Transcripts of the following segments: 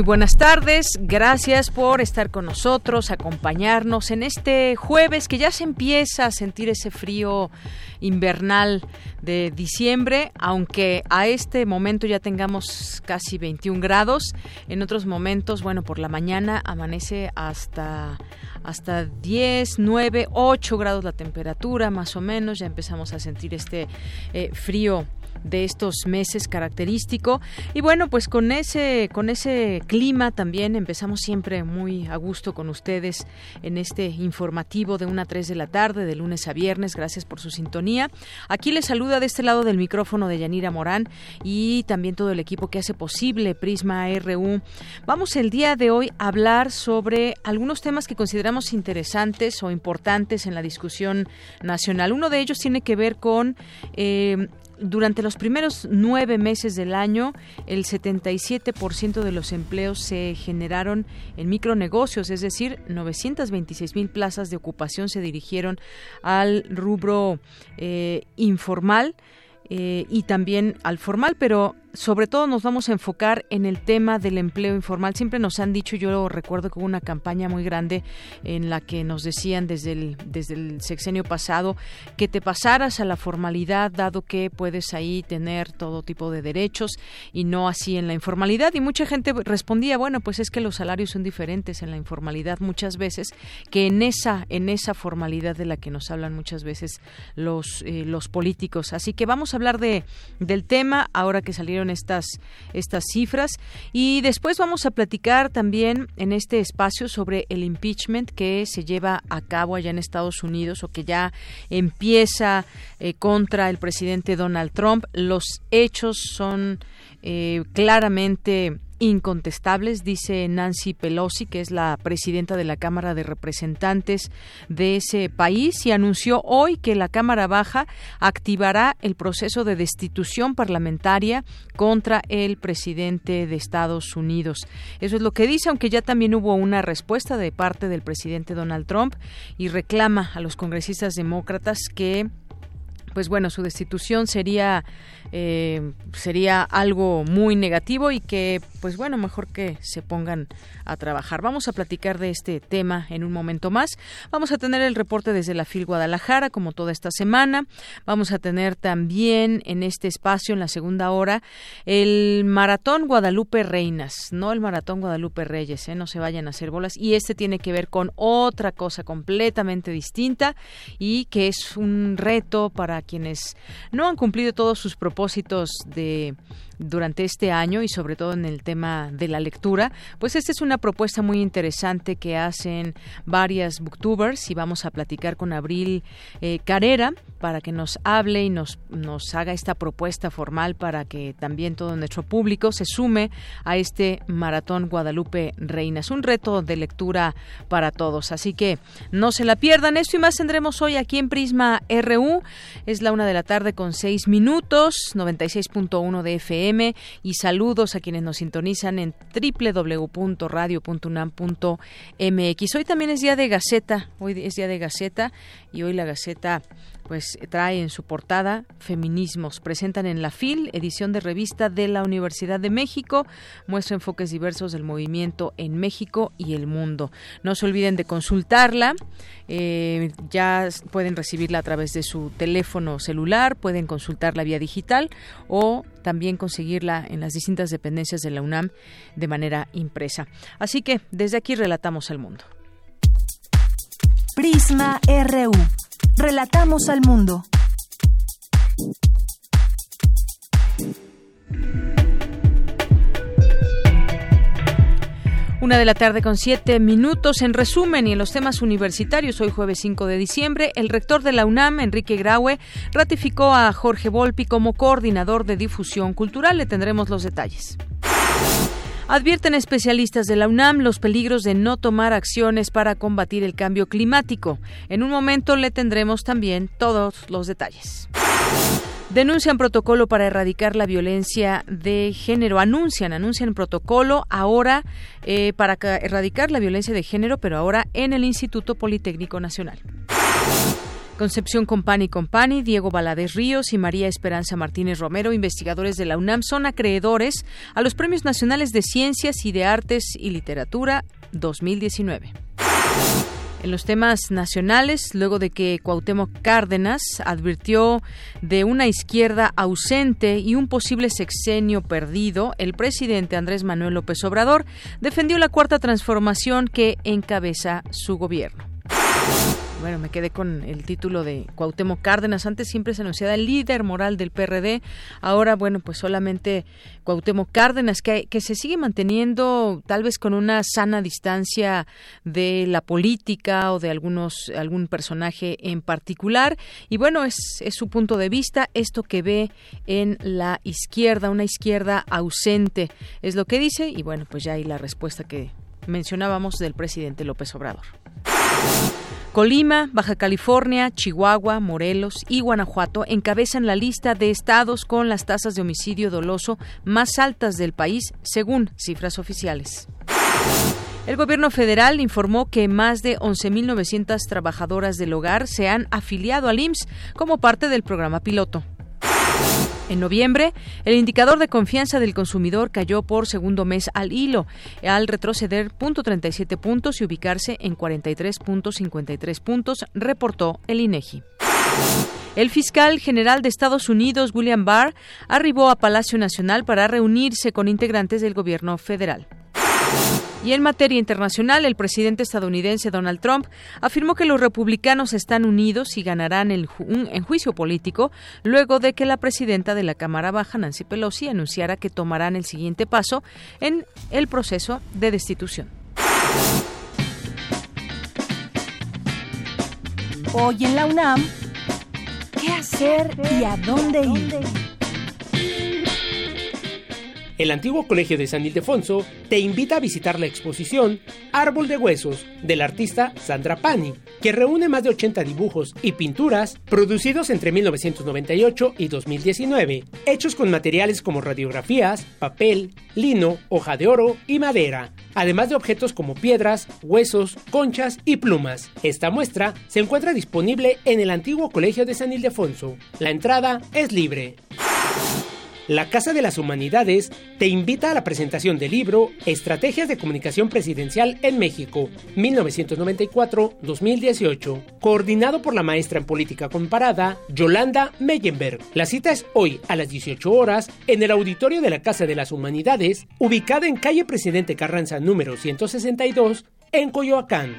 Muy buenas tardes, gracias por estar con nosotros, acompañarnos en este jueves que ya se empieza a sentir ese frío invernal de diciembre, aunque a este momento ya tengamos casi 21 grados, en otros momentos, bueno, por la mañana amanece hasta hasta 10, 9, 8 grados la temperatura, más o menos, ya empezamos a sentir este eh, frío de estos meses característico. Y bueno pues con ese con ese clima también empezamos siempre muy a gusto con ustedes en este informativo de una a 3 de la tarde de lunes a viernes. Gracias por su sintonía. Aquí les saluda de este lado del micrófono de Yanira Morán y también todo el equipo que hace posible Prisma RU vamos el día de hoy a hablar sobre algunos temas que consideramos interesantes o importantes en la discusión nacional. Uno de ellos tiene que ver con eh, durante los primeros nueve meses del año, el 77% de los empleos se generaron en micronegocios, es decir, 926 mil plazas de ocupación se dirigieron al rubro eh, informal. Eh, y también al formal, pero sobre todo nos vamos a enfocar en el tema del empleo informal. Siempre nos han dicho, yo recuerdo que hubo una campaña muy grande en la que nos decían desde el, desde el sexenio pasado que te pasaras a la formalidad, dado que puedes ahí tener todo tipo de derechos y no así en la informalidad. Y mucha gente respondía, bueno, pues es que los salarios son diferentes en la informalidad muchas veces que en esa, en esa formalidad de la que nos hablan muchas veces los, eh, los políticos. Así que vamos a hablar de, del tema ahora que salieron estas, estas cifras. Y después vamos a platicar también en este espacio sobre el impeachment que se lleva a cabo allá en Estados Unidos o que ya empieza eh, contra el presidente Donald Trump. Los hechos son eh, claramente incontestables, dice Nancy Pelosi, que es la presidenta de la Cámara de Representantes de ese país, y anunció hoy que la Cámara Baja activará el proceso de destitución parlamentaria contra el presidente de Estados Unidos. Eso es lo que dice, aunque ya también hubo una respuesta de parte del presidente Donald Trump y reclama a los congresistas demócratas que pues bueno, su destitución sería eh, sería algo muy negativo y que, pues bueno, mejor que se pongan a trabajar. Vamos a platicar de este tema en un momento más. Vamos a tener el reporte desde la FIL Guadalajara, como toda esta semana. Vamos a tener también en este espacio, en la segunda hora, el Maratón Guadalupe Reinas, no el Maratón Guadalupe Reyes, ¿eh? no se vayan a hacer bolas. Y este tiene que ver con otra cosa completamente distinta y que es un reto para quienes no han cumplido todos sus propósitos de durante este año y sobre todo en el tema de la lectura, pues esta es una propuesta muy interesante que hacen varias booktubers y vamos a platicar con Abril eh, Carrera para que nos hable y nos, haga esta propuesta formal para que también todo nuestro público se sume a este maratón Guadalupe Reinas, un reto de lectura para todos. Así que no se la pierdan. Esto y más tendremos hoy aquí en Prisma RU. Es la una de la tarde con seis minutos, 96.1 de FM y saludos a quienes nos sintonizan en www.radio.unam.mx. Hoy también es día de Gaceta, hoy es día de Gaceta y hoy la Gaceta pues trae en su portada Feminismos. Presentan en la FIL, edición de revista de la Universidad de México, muestra enfoques diversos del movimiento en México y el mundo. No se olviden de consultarla, eh, ya pueden recibirla a través de su teléfono celular, pueden consultarla vía digital o también conseguirla en las distintas dependencias de la UNAM de manera impresa. Así que desde aquí relatamos al mundo. Prisma RU. Relatamos al mundo. Una de la tarde con siete minutos. En resumen, y en los temas universitarios, hoy jueves 5 de diciembre, el rector de la UNAM, Enrique Graue, ratificó a Jorge Volpi como coordinador de difusión cultural. Le tendremos los detalles. Advierten especialistas de la UNAM los peligros de no tomar acciones para combatir el cambio climático. En un momento le tendremos también todos los detalles. Denuncian protocolo para erradicar la violencia de género. Anuncian, anuncian protocolo ahora eh, para erradicar la violencia de género, pero ahora en el Instituto Politécnico Nacional. Concepción Compani Compani, Diego Valadez Ríos y María Esperanza Martínez Romero, investigadores de la UNAM, son acreedores a los Premios Nacionales de Ciencias y de Artes y Literatura 2019. En los temas nacionales, luego de que Cuauhtémoc Cárdenas advirtió de una izquierda ausente y un posible sexenio perdido, el presidente Andrés Manuel López Obrador defendió la cuarta transformación que encabeza su gobierno bueno, me quedé con el título de Cuauhtémoc Cárdenas. Antes siempre se anunciaba el líder moral del PRD. Ahora, bueno, pues solamente Cuauhtémoc Cárdenas, que, se sigue manteniendo tal vez con una sana distancia de la política o de algunos algún personaje en particular. Y bueno, es, es su punto de vista, esto que ve en la izquierda, una izquierda ausente, es lo que dice. Y bueno, pues ya hay la respuesta que mencionábamos del presidente López Obrador. Colima, Baja California, Chihuahua, Morelos y Guanajuato encabezan la lista de estados con las tasas de homicidio doloso más altas del país, según cifras oficiales. El gobierno federal informó que más de 11.900 trabajadoras del hogar se han afiliado al IMSS como parte del programa piloto. En noviembre, el indicador de confianza del consumidor cayó por segundo mes al hilo, al retroceder .37 puntos y ubicarse en 43.53 puntos, reportó el INEGI. El fiscal general de Estados Unidos, William Barr, arribó a Palacio Nacional para reunirse con integrantes del gobierno federal. Y en materia internacional, el presidente estadounidense Donald Trump afirmó que los republicanos están unidos y ganarán el en juicio político luego de que la presidenta de la Cámara Baja, Nancy Pelosi, anunciara que tomarán el siguiente paso en el proceso de destitución. Hoy en la UNAM, ¿qué hacer y a dónde ir? El antiguo Colegio de San Ildefonso te invita a visitar la exposición Árbol de Huesos del artista Sandra Pani, que reúne más de 80 dibujos y pinturas producidos entre 1998 y 2019, hechos con materiales como radiografías, papel, lino, hoja de oro y madera, además de objetos como piedras, huesos, conchas y plumas. Esta muestra se encuentra disponible en el antiguo Colegio de San Ildefonso. La entrada es libre. La Casa de las Humanidades te invita a la presentación del libro Estrategias de Comunicación Presidencial en México, 1994-2018, coordinado por la maestra en política comparada, Yolanda Meyenberg. La cita es hoy a las 18 horas en el auditorio de la Casa de las Humanidades, ubicada en calle Presidente Carranza número 162, en Coyoacán.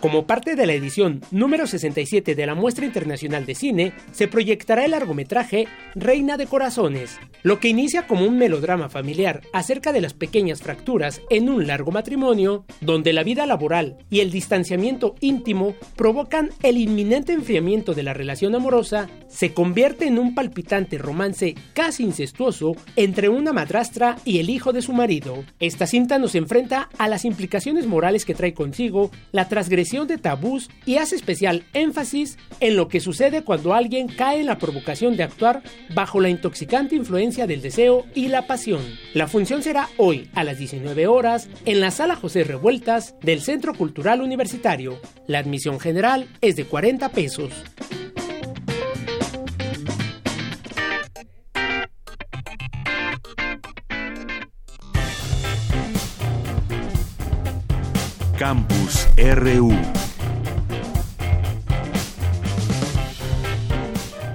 Como parte de la edición número 67 de la Muestra Internacional de Cine, se proyectará el largometraje Reina de Corazones, lo que inicia como un melodrama familiar acerca de las pequeñas fracturas en un largo matrimonio, donde la vida laboral y el distanciamiento íntimo provocan el inminente enfriamiento de la relación amorosa, se convierte en un palpitante romance casi incestuoso entre una madrastra y el hijo de su marido. Esta cinta nos enfrenta a las implicaciones morales que trae consigo la transgresión de tabús y hace especial énfasis en lo que sucede cuando alguien cae en la provocación de actuar bajo la intoxicante influencia del deseo y la pasión. La función será hoy a las 19 horas en la sala José Revueltas del Centro Cultural Universitario. La admisión general es de 40 pesos. Campus RU.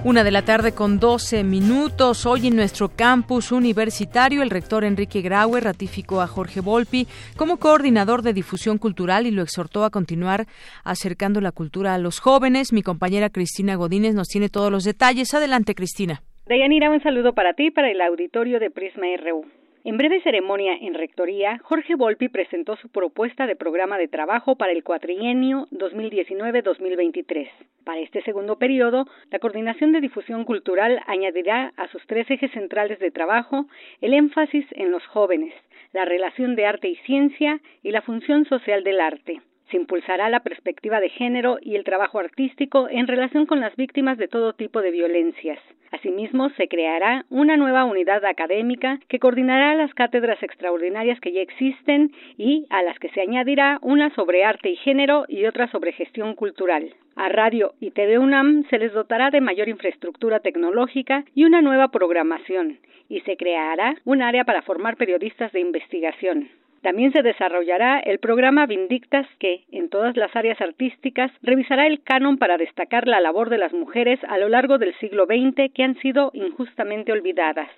Una de la tarde con 12 minutos. Hoy en nuestro campus universitario, el rector Enrique Graue ratificó a Jorge Volpi como coordinador de difusión cultural y lo exhortó a continuar acercando la cultura a los jóvenes. Mi compañera Cristina Godínez nos tiene todos los detalles. Adelante, Cristina. Deyanira, un saludo para ti y para el auditorio de Prisma RU. En breve ceremonia en Rectoría, Jorge Volpi presentó su propuesta de programa de trabajo para el cuatrienio 2019-2023. Para este segundo periodo, la Coordinación de Difusión Cultural añadirá a sus tres ejes centrales de trabajo el énfasis en los jóvenes, la relación de arte y ciencia y la función social del arte. Se impulsará la perspectiva de género y el trabajo artístico en relación con las víctimas de todo tipo de violencias. Asimismo, se creará una nueva unidad académica que coordinará las cátedras extraordinarias que ya existen y a las que se añadirá una sobre arte y género y otra sobre gestión cultural. A Radio y TV UNAM se les dotará de mayor infraestructura tecnológica y una nueva programación, y se creará un área para formar periodistas de investigación. También se desarrollará el programa Vindictas que, en todas las áreas artísticas, revisará el canon para destacar la labor de las mujeres a lo largo del siglo XX que han sido injustamente olvidadas.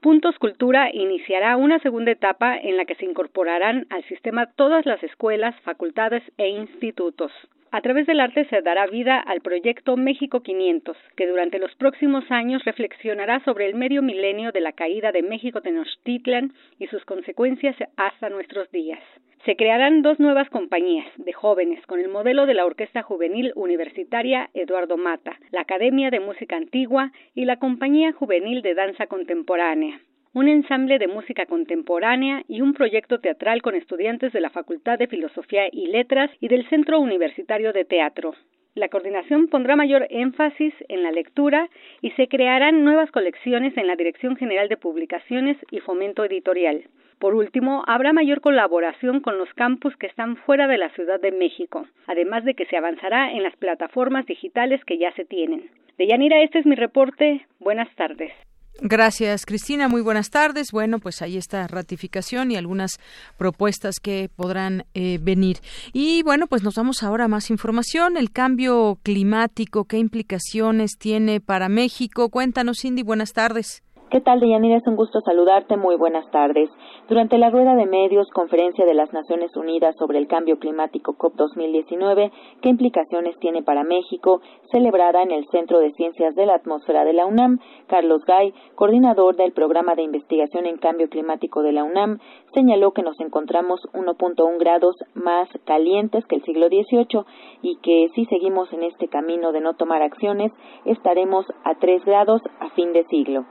Puntos Cultura iniciará una segunda etapa en la que se incorporarán al sistema todas las escuelas, facultades e institutos. A través del arte se dará vida al proyecto México 500, que durante los próximos años reflexionará sobre el medio milenio de la caída de México Tenochtitlan y sus consecuencias hasta nuestros días. Se crearán dos nuevas compañías de jóvenes con el modelo de la Orquesta Juvenil Universitaria Eduardo Mata, la Academia de Música Antigua y la Compañía Juvenil de Danza Contemporánea un ensamble de música contemporánea y un proyecto teatral con estudiantes de la Facultad de Filosofía y Letras y del Centro Universitario de Teatro. La coordinación pondrá mayor énfasis en la lectura y se crearán nuevas colecciones en la Dirección General de Publicaciones y Fomento Editorial. Por último, habrá mayor colaboración con los campus que están fuera de la Ciudad de México, además de que se avanzará en las plataformas digitales que ya se tienen. Deyanira, este es mi reporte. Buenas tardes. Gracias, Cristina. Muy buenas tardes. Bueno, pues ahí está ratificación y algunas propuestas que podrán eh, venir. Y bueno, pues nos vamos ahora a más información. El cambio climático, ¿qué implicaciones tiene para México? Cuéntanos, Cindy. Buenas tardes. ¿Qué tal, Deyanira? Es un gusto saludarte. Muy buenas tardes. Durante la rueda de medios, conferencia de las Naciones Unidas sobre el cambio climático COP 2019, ¿qué implicaciones tiene para México? Celebrada en el Centro de Ciencias de la Atmósfera de la UNAM, Carlos Gay, coordinador del Programa de Investigación en Cambio Climático de la UNAM, señaló que nos encontramos 1.1 grados más calientes que el siglo XVIII y que si seguimos en este camino de no tomar acciones, estaremos a 3 grados a fin de siglo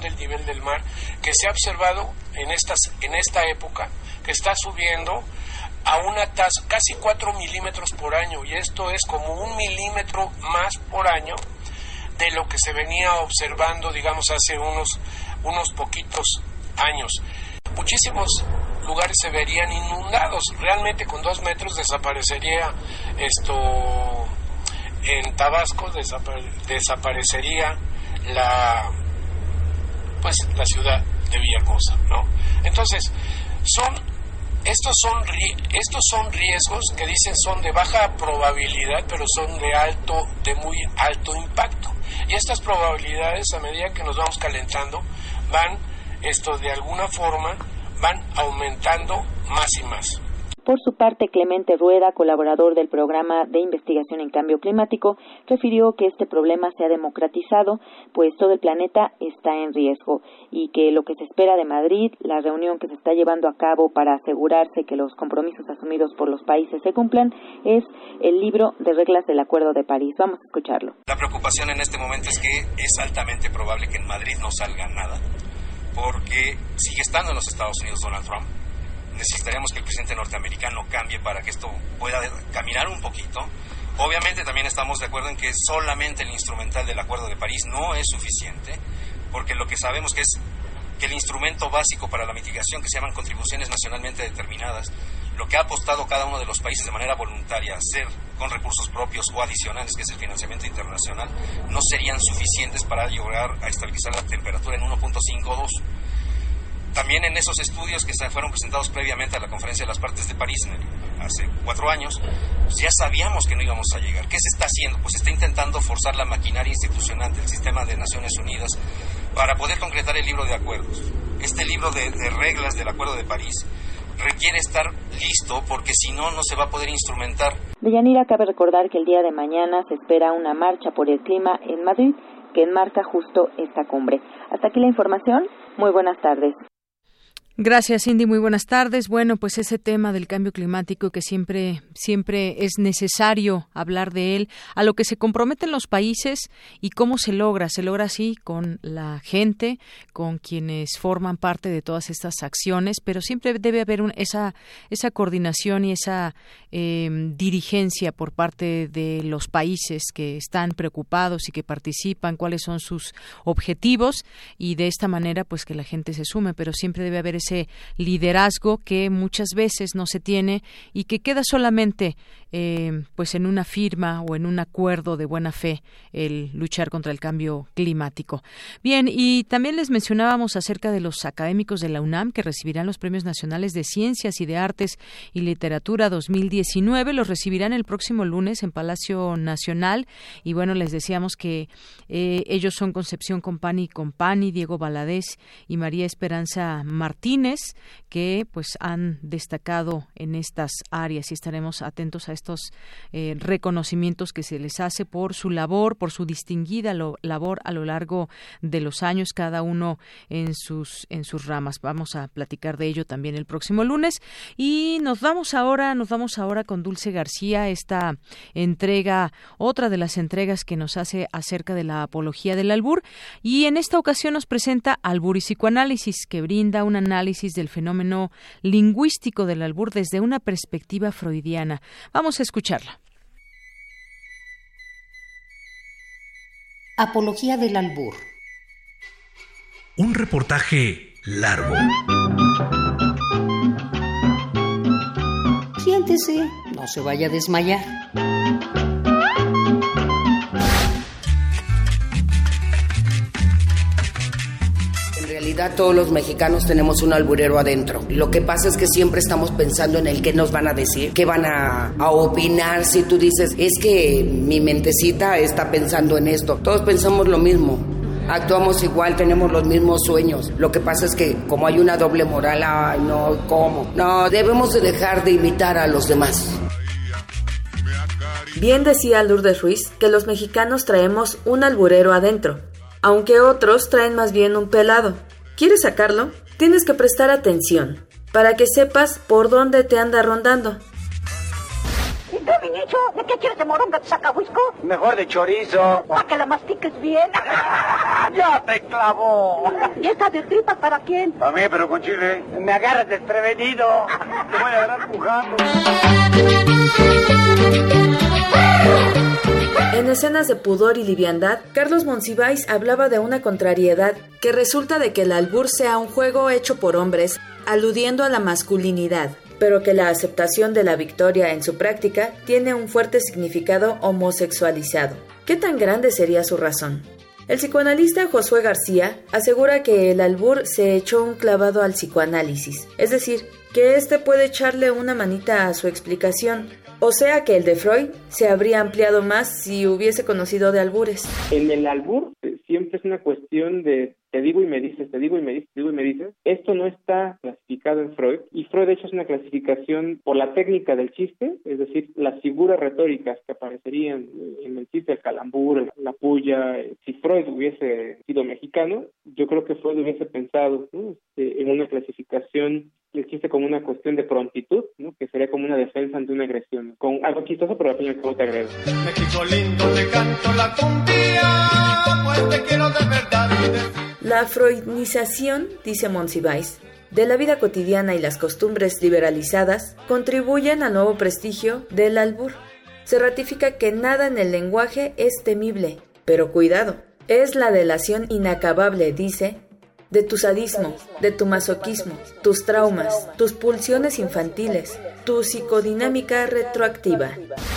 del nivel del mar que se ha observado en, estas, en esta época, que está subiendo a una tasa casi 4 milímetros por año, y esto es como un milímetro más por año de lo que se venía observando, digamos, hace unos, unos poquitos años. Muchísimos lugares se verían inundados, realmente con dos metros desaparecería esto en Tabasco, desaparecería la pues la ciudad de Villahermosa, ¿no? Entonces, son estos son estos son riesgos que dicen son de baja probabilidad, pero son de alto de muy alto impacto. Y estas probabilidades a medida que nos vamos calentando van esto de alguna forma van aumentando más y más. Por su parte, Clemente Rueda, colaborador del programa de investigación en cambio climático, refirió que este problema se ha democratizado, pues todo el planeta está en riesgo y que lo que se espera de Madrid, la reunión que se está llevando a cabo para asegurarse que los compromisos asumidos por los países se cumplan, es el libro de reglas del Acuerdo de París. Vamos a escucharlo. La preocupación en este momento es que es altamente probable que en Madrid no salga nada, porque sigue estando en los Estados Unidos Donald Trump necesitaríamos que el presidente norteamericano cambie para que esto pueda caminar un poquito. Obviamente también estamos de acuerdo en que solamente el instrumental del Acuerdo de París no es suficiente, porque lo que sabemos que es que el instrumento básico para la mitigación, que se llaman contribuciones nacionalmente determinadas, lo que ha apostado cada uno de los países de manera voluntaria a hacer con recursos propios o adicionales, que es el financiamiento internacional, no serían suficientes para llegar a estabilizar la temperatura en 1.52 también en esos estudios que fueron presentados previamente a la conferencia de las partes de París hace cuatro años, pues ya sabíamos que no íbamos a llegar. ¿Qué se está haciendo? Pues se está intentando forzar la maquinaria institucional del sistema de Naciones Unidas para poder concretar el libro de acuerdos. Este libro de, de reglas del Acuerdo de París requiere estar listo porque si no, no se va a poder instrumentar. Deyanira, cabe recordar que el día de mañana se espera una marcha por el clima en Madrid que enmarca justo esta cumbre. Hasta aquí la información. Muy buenas tardes. Gracias, Cindy. Muy buenas tardes. Bueno, pues ese tema del cambio climático que siempre, siempre es necesario hablar de él, a lo que se comprometen los países y cómo se logra. Se logra así con la gente, con quienes forman parte de todas estas acciones, pero siempre debe haber esa, esa coordinación y esa em, dirigencia por parte de los países que están preocupados y que participan, cuáles son sus objetivos y de esta manera, pues que la gente se sume, pero siempre debe haber ese liderazgo que muchas veces no se tiene y que queda solamente eh, pues en una firma o en un acuerdo de buena fe el luchar contra el cambio climático. Bien, y también les mencionábamos acerca de los académicos de la UNAM que recibirán los premios nacionales de ciencias y de artes y literatura 2019. Los recibirán el próximo lunes en Palacio Nacional y bueno, les decíamos que eh, ellos son Concepción Compani Compani, Diego Baladés y María Esperanza Que pues han destacado en estas áreas y estaremos atentos a estos eh, reconocimientos que se les hace por su labor, por su distinguida labor a lo largo de los años, cada uno en sus en sus ramas. Vamos a platicar de ello también el próximo lunes y nos vamos ahora, nos vamos ahora con Dulce García esta entrega, otra de las entregas que nos hace acerca de la apología del albur y en esta ocasión nos presenta Albur y psicoanálisis que brinda un análisis del fenómeno lingüístico del albur desde una perspectiva freudiana. Vamos a escucharla. Apología del albur. Un reportaje largo. Siéntese, no se vaya a desmayar. Todos los mexicanos tenemos un alburero adentro. Lo que pasa es que siempre estamos pensando en el qué nos van a decir, qué van a, opinar si tú dices, es que mi mentecita está pensando en esto. Todos pensamos lo mismo. Actuamos igual, tenemos los mismos sueños. Lo que pasa es que como hay una doble moral, ay, no, ¿cómo? No, debemos de dejar de imitar a los demás. Bien decía Lourdes Ruiz que los mexicanos traemos un alburero adentro, aunque otros traen más bien un pelado. ¿Quieres sacarlo? Tienes que prestar atención para que sepas por dónde te anda rondando. ¿De qué quieres de moronga de sacahuisco? Mejor de chorizo. Para que la mastiques bien. ¡Ya te clavó! ¿Y esta de tripas para quién? Para mí, pero con chile. Me agarras desprevenido. Te voy a agarrar pujando. En escenas de pudor y liviandad, Carlos Monsiváis hablaba de una contrariedad que resulta de que el albur sea un juego hecho por hombres, aludiendo a la masculinidad, pero que la aceptación de la victoria en su práctica tiene un fuerte significado homosexualizado. ¿Qué tan grande sería su razón? El psicoanalista Josué García asegura que el albur se echó un clavado al psicoanálisis, es decir, que éste puede echarle una manita a su explicación, o sea que el de Freud se habría ampliado más si hubiese conocido de albures. En el albur eh, siempre es una cuestión de te digo y me dices, te digo y me dices, te digo y me dices. Esto no está clasificado en Freud y Freud de hecho es una clasificación por la técnica del chiste, es decir, las figuras retóricas que aparecerían en el chiste, el calambur, la puya. Si Freud hubiese sido mexicano, yo creo que Freud hubiese pensado este, en una clasificación del chiste como una cuestión de prontitud, ¿no? que sería como una defensa ante una agresión, con algo chistoso, pero al fin y al cabo te agrego. México lindo, te canto la cumbia, pues te quiero de verdad. La freudización, dice Monsiváis, de la vida cotidiana y las costumbres liberalizadas contribuyen al nuevo prestigio del albur. Se ratifica que nada en el lenguaje es temible, pero cuidado, es la delación inacabable, dice, de tu sadismo, de tu masoquismo, tus traumas, tus pulsiones infantiles, tu psicodinámica retroactiva.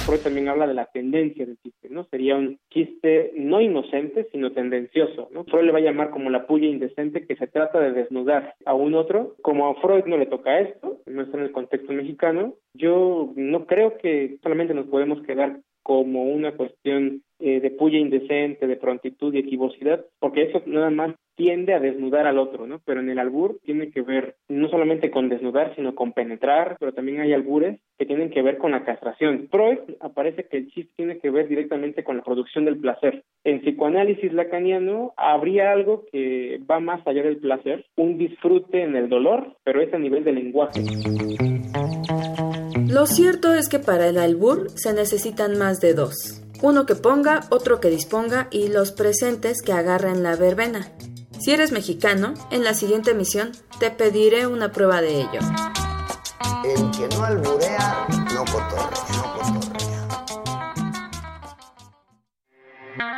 Freud también habla de la tendencia del chiste, ¿no? Sería un chiste no inocente, sino tendencioso, ¿no? Freud le va a llamar como la puya indecente que se trata de desnudar a un otro. Como a Freud no le toca esto, no está en el contexto mexicano, yo no creo que solamente nos podemos quedar como una cuestión eh, de puya indecente, de prontitud y equivocidad, porque eso nada más tiende a desnudar al otro, ¿no? Pero en el albur tiene que ver no solamente con desnudar, sino con penetrar, pero también hay albures que tienen que ver con la castración. Freud aparece que el chiste tiene que ver directamente con la producción del placer. En psicoanálisis lacaniano habría algo que va más allá del placer, un disfrute en el dolor, pero es a nivel del lenguaje. Lo cierto es que para el albur se necesitan más de dos. Uno que ponga, otro que disponga y los presentes que agarren la verbena. Si eres mexicano, en la siguiente emisión te pediré una prueba de ello. El que no alburea, no cotorrea, no cotorrea.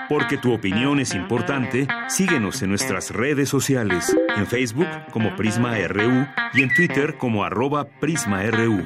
Porque tu opinión es importante, síguenos en nuestras redes sociales, en Facebook como Prisma RU y en Twitter como arroba PrismaRU.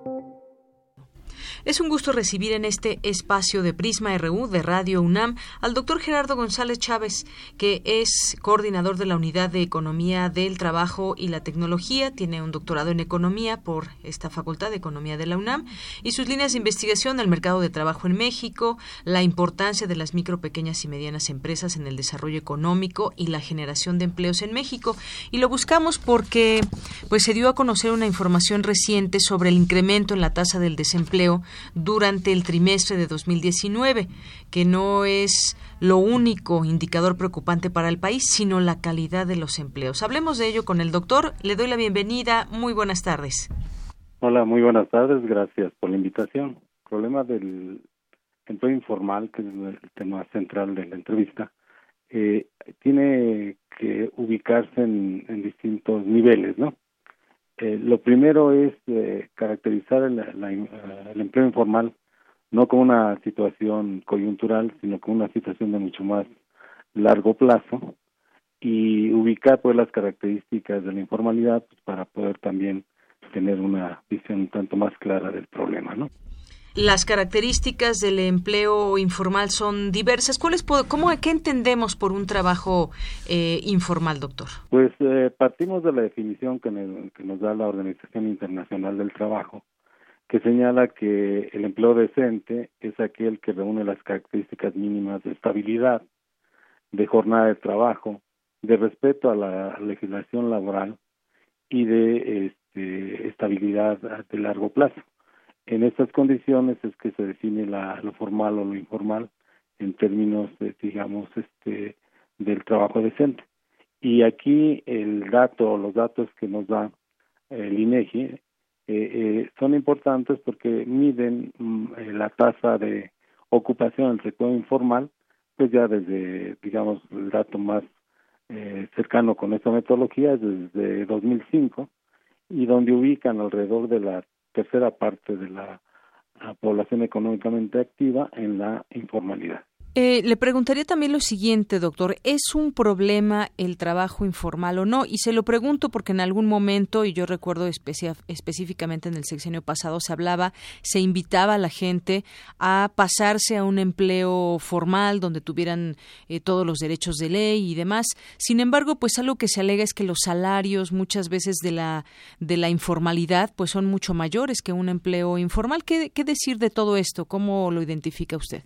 Es un gusto recibir en este espacio de Prisma RU de Radio UNAM al doctor Gerardo González Chávez, que es coordinador de la Unidad de Economía del Trabajo y la Tecnología. Tiene un doctorado en Economía por esta Facultad de Economía de la UNAM y sus líneas de investigación el mercado de trabajo en México, la importancia de las micro, pequeñas y medianas empresas en el desarrollo económico y la generación de empleos en México. Y lo buscamos porque pues se dio a conocer una información reciente sobre el incremento en la tasa del desempleo durante el trimestre de 2019, que no es lo único indicador preocupante para el país, sino la calidad de los empleos. Hablemos de ello con el doctor. Le doy la bienvenida. Muy buenas tardes. Hola, muy buenas tardes. Gracias por la invitación. El problema del empleo informal, que es el tema central de la entrevista, eh, tiene que ubicarse en, en distintos niveles, ¿no? Eh, lo primero es eh, caracterizar el, el, empleo informal no como una situación coyuntural, sino como una situación de mucho más largo plazo y ubicar pues las características de la informalidad pues, para poder también tener una visión un tanto más clara del problema, ¿no? Las características del empleo informal son diversas. ¿Cuáles, cómo, ¿Qué entendemos por un trabajo eh, informal, doctor? Pues eh, partimos de la definición que, que nos da la Organización Internacional del Trabajo, que señala que el empleo decente es aquel que reúne las características mínimas de estabilidad, de jornada de trabajo, de respeto a la legislación laboral y de este, estabilidad de largo plazo. En estas condiciones es que se define la, lo formal o lo informal en términos, de, digamos, este, del trabajo decente. Y aquí el dato, los datos que nos da el INEGI eh, eh, son importantes porque miden mm, eh, la tasa de ocupación del sector informal, pues ya desde, digamos, el dato más eh, cercano con esta metodología es desde 2005 y donde ubican alrededor de la tercera parte de la, población económicamente activa en la informalidad. Eh, le preguntaría también lo siguiente, doctor. ¿Es un problema el trabajo informal o no? Y se lo pregunto porque en algún momento, y yo recuerdo específicamente en el sexenio pasado, se hablaba, se invitaba a la gente a pasarse a un empleo formal donde tuvieran eh, todos los derechos de ley y demás. Sin embargo, pues algo que se alega es que los salarios muchas veces de la, de la informalidad pues son mucho mayores que un empleo informal. ¿Qué, qué decir de todo esto? ¿Cómo lo identifica usted?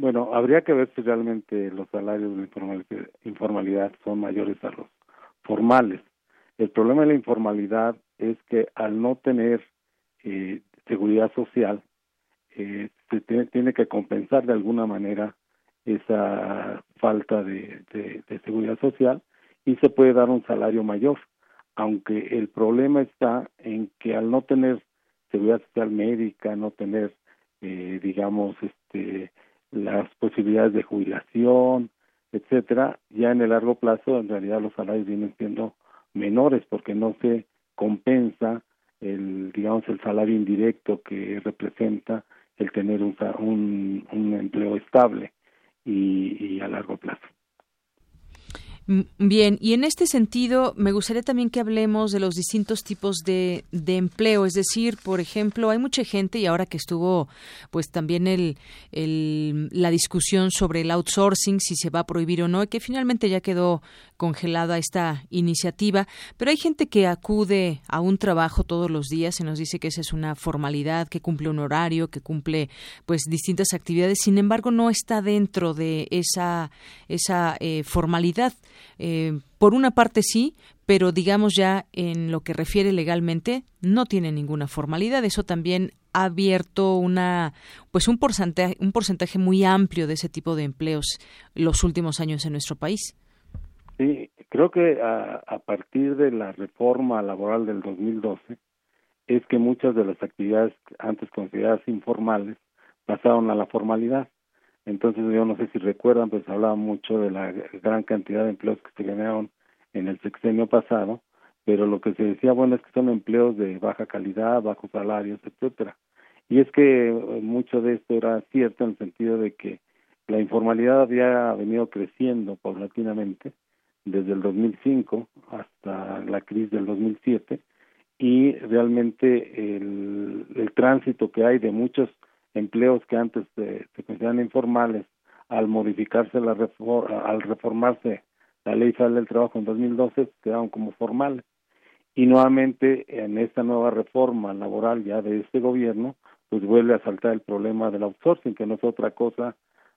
Bueno, habría que ver si realmente los salarios de la informalidad son mayores a los formales. El problema de la informalidad es que al no tener eh, seguridad social, eh, se tiene, que compensar de alguna manera esa falta de, de, seguridad social y se puede dar un salario mayor, aunque el problema está en que al no tener seguridad social médica, no tener, eh, digamos, este las posibilidades de jubilación, etcétera, ya en el largo plazo en realidad los salarios vienen siendo menores porque no se compensa el digamos el salario indirecto que representa el tener un, un, empleo estable y, y a largo plazo. Bien, y en este sentido me gustaría también que hablemos de los distintos tipos de, de, empleo, es decir, por ejemplo, hay mucha gente y ahora que estuvo pues también el, el, la discusión sobre el outsourcing, si se va a prohibir o no, que finalmente ya quedó congelada esta iniciativa, pero hay gente que acude a un trabajo todos los días, se nos dice que esa es una formalidad, que cumple un horario, que cumple pues distintas actividades, sin embargo no está dentro de esa, esa eh, formalidad. Eh, por una parte sí, pero digamos ya en lo que refiere legalmente no tiene ninguna formalidad. Eso también ha abierto una pues un porcentaje un porcentaje muy amplio de ese tipo de empleos los últimos años en nuestro país. Sí, creo que a, a partir de la reforma laboral del 2012 es que muchas de las actividades antes consideradas informales pasaron a la formalidad. Entonces yo no sé si recuerdan, pues hablaba mucho de la gran cantidad de empleos que se generaron en el sexenio pasado, pero lo que se decía, bueno, es que son empleos de baja calidad, bajos salarios, etcétera. Y es que eh, mucho de esto era cierto en el sentido de que la informalidad había venido creciendo paulatinamente desde el 2005 hasta la crisis del 2007 y realmente el, el tránsito que hay de muchos empleos que antes se, se consideran informales, al modificarse la al reformarse la ley federal del trabajo en 2012, quedaron como formales. Y nuevamente en esta nueva reforma laboral ya de este gobierno, pues vuelve a saltar el problema del outsourcing, que no es otra cosa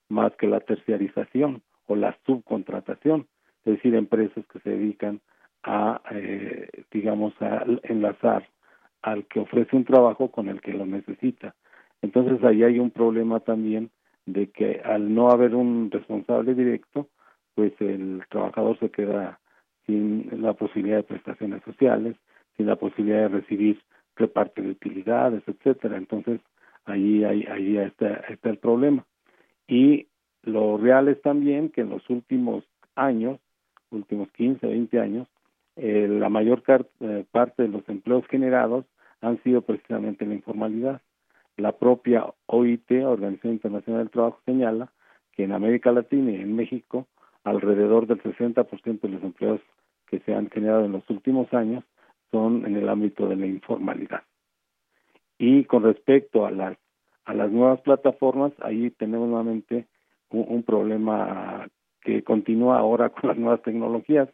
más que la terciarización o la subcontratación, es decir, empresas que se dedican a, eh, digamos, a enlazar al que ofrece un trabajo con el que lo necesita. Entonces ahí hay un problema también de que al no haber un responsable directo, pues el trabajador se queda sin la posibilidad de prestaciones sociales, sin la posibilidad de recibir reparte de utilidades, etcétera. Entonces ahí ahí, ahí está, está el problema. Y lo real es también que en los últimos años, últimos 15, 20 años, eh, la mayor eh, parte de los empleos generados han sido precisamente en la informalidad. La propia OIT, Organización Internacional del Trabajo, señala que en América Latina y en México alrededor del 60% de los empleos que se han generado en los últimos años son en el ámbito de la informalidad. Y con respecto a las a las nuevas plataformas, ahí tenemos nuevamente un, problema que continúa ahora con las nuevas tecnologías,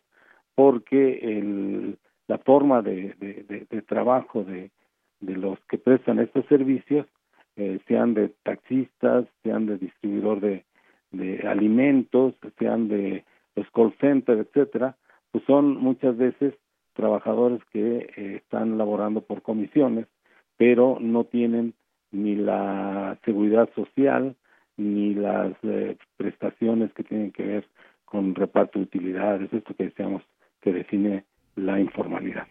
porque el, la forma de, de trabajo de, de los que prestan estos servicios, eh, sean de taxistas, sean de distribuidor de, de alimentos, sean de los call centers, etcétera, pues son muchas veces trabajadores que eh, están laborando por comisiones, pero no tienen ni la seguridad social ni las eh, prestaciones que tienen que ver con reparto de utilidades, esto que decíamos que define la informalidad.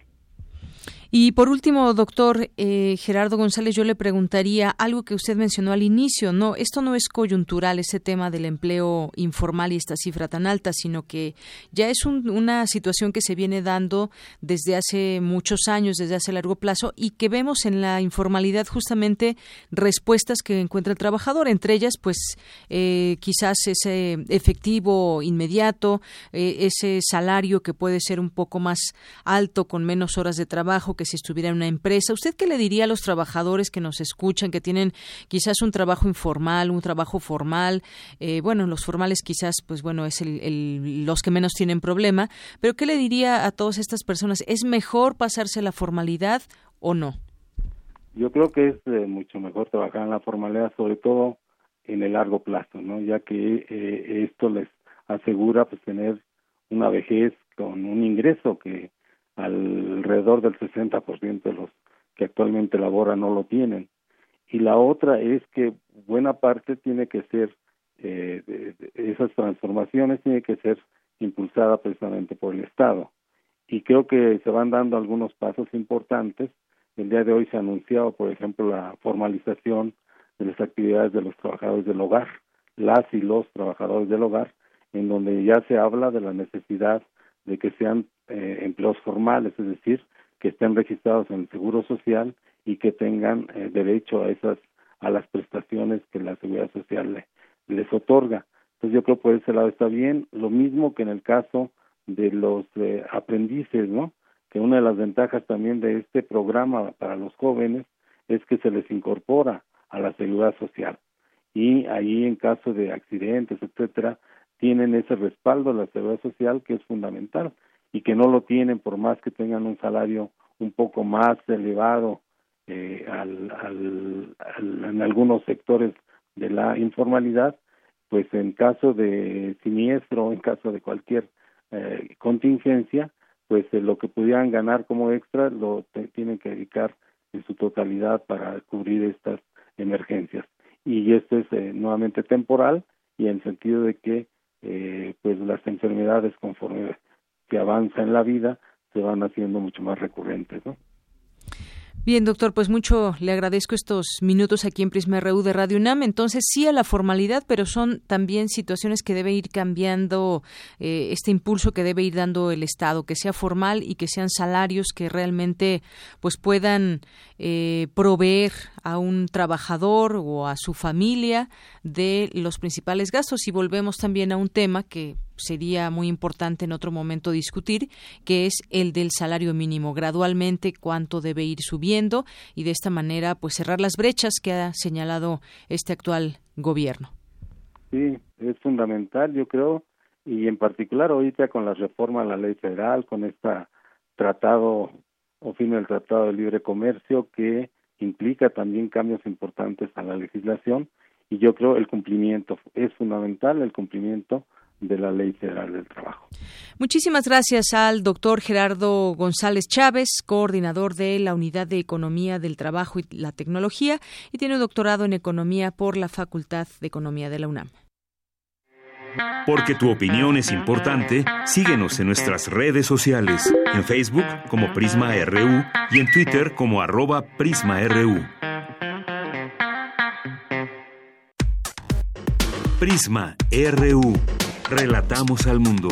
Y por último, doctor eh, Gerardo González, yo le preguntaría algo que usted mencionó al inicio, no, esto no es coyuntural, ese tema del empleo informal y esta cifra tan alta, sino que ya es una situación que se viene dando desde hace muchos años, desde hace largo plazo, y que vemos en la informalidad justamente respuestas que encuentra el trabajador, entre ellas, pues eh, quizás ese efectivo inmediato, eh, ese salario que puede ser un poco más alto con menos horas de trabajo que si estuviera en una empresa. ¿Usted qué le diría a los trabajadores que nos escuchan, que tienen quizás un trabajo informal, un trabajo formal? Eh, bueno, los formales quizás, pues bueno, es el, los que menos tienen problema, pero ¿qué le diría a todas estas personas? ¿Es mejor pasarse a la formalidad o no? Yo creo que es eh, mucho mejor trabajar en la formalidad, sobre todo en el largo plazo, ¿no? Ya que eh, esto les asegura pues tener una vejez con un ingreso que alrededor del 60% de los que actualmente laboran no lo tienen. Y la otra es que buena parte tiene que ser, eh, esas transformaciones tiene que ser impulsada precisamente por el Estado. Y creo que se van dando algunos pasos importantes. El día de hoy se ha anunciado, por ejemplo, la formalización de las actividades de los trabajadores del hogar, las y los trabajadores del hogar, en donde ya se habla de la necesidad de que sean eh, empleos formales, es decir, que estén registrados en el Seguro Social y que tengan eh, derecho a esas a las prestaciones que la Seguridad Social les otorga. Entonces yo creo que por ese lado está bien, lo mismo que en el caso de los eh, aprendices, ¿no? Que una de las ventajas también de este programa para los jóvenes es que se les incorpora a la seguridad social y ahí en caso de accidentes, etcétera, tienen ese respaldo de la seguridad social que es fundamental y que no lo tienen por más que tengan un salario un poco más elevado eh, al, en algunos sectores de la informalidad, pues en caso de siniestro, en caso de cualquier eh, contingencia, pues eh, lo que pudieran ganar como extra lo tienen que dedicar en su totalidad para cubrir estas emergencias. Y esto es eh, nuevamente temporal y en el sentido de que eh, pues las enfermedades conforme que avanza en la vida se van haciendo mucho más recurrentes, ¿no? Bien, doctor, pues mucho le agradezco estos minutos aquí en Prisma RU de Radio UNAM. Entonces, sí a la formalidad, pero son también situaciones que debe ir cambiando eh, este impulso que debe ir dando el Estado, que sea formal y que sean salarios que realmente pues puedan eh, proveer a un trabajador o a su familia de los principales gastos. Y volvemos también a un tema que sería muy importante en otro momento discutir, que es el del salario mínimo, gradualmente cuánto debe ir subiendo y de esta manera pues cerrar las brechas que ha señalado este actual gobierno. Sí, es fundamental, yo creo, y en particular ahorita con la reforma a la ley federal, con este tratado o fin del Tratado de Libre Comercio que implica también cambios importantes a la legislación y yo creo el cumplimiento es fundamental el cumplimiento de la Ley Federal del Trabajo. Muchísimas gracias al doctor Gerardo González Chávez, coordinador de la Unidad de Economía del Trabajo y la Tecnología, y tiene un doctorado en Economía por la Facultad de Economía de la UNAM. Porque tu opinión es importante, síguenos en nuestras redes sociales, en Facebook como Prisma RU y en Twitter como arroba PrismaRU. Prisma RU. Relatamos al mundo.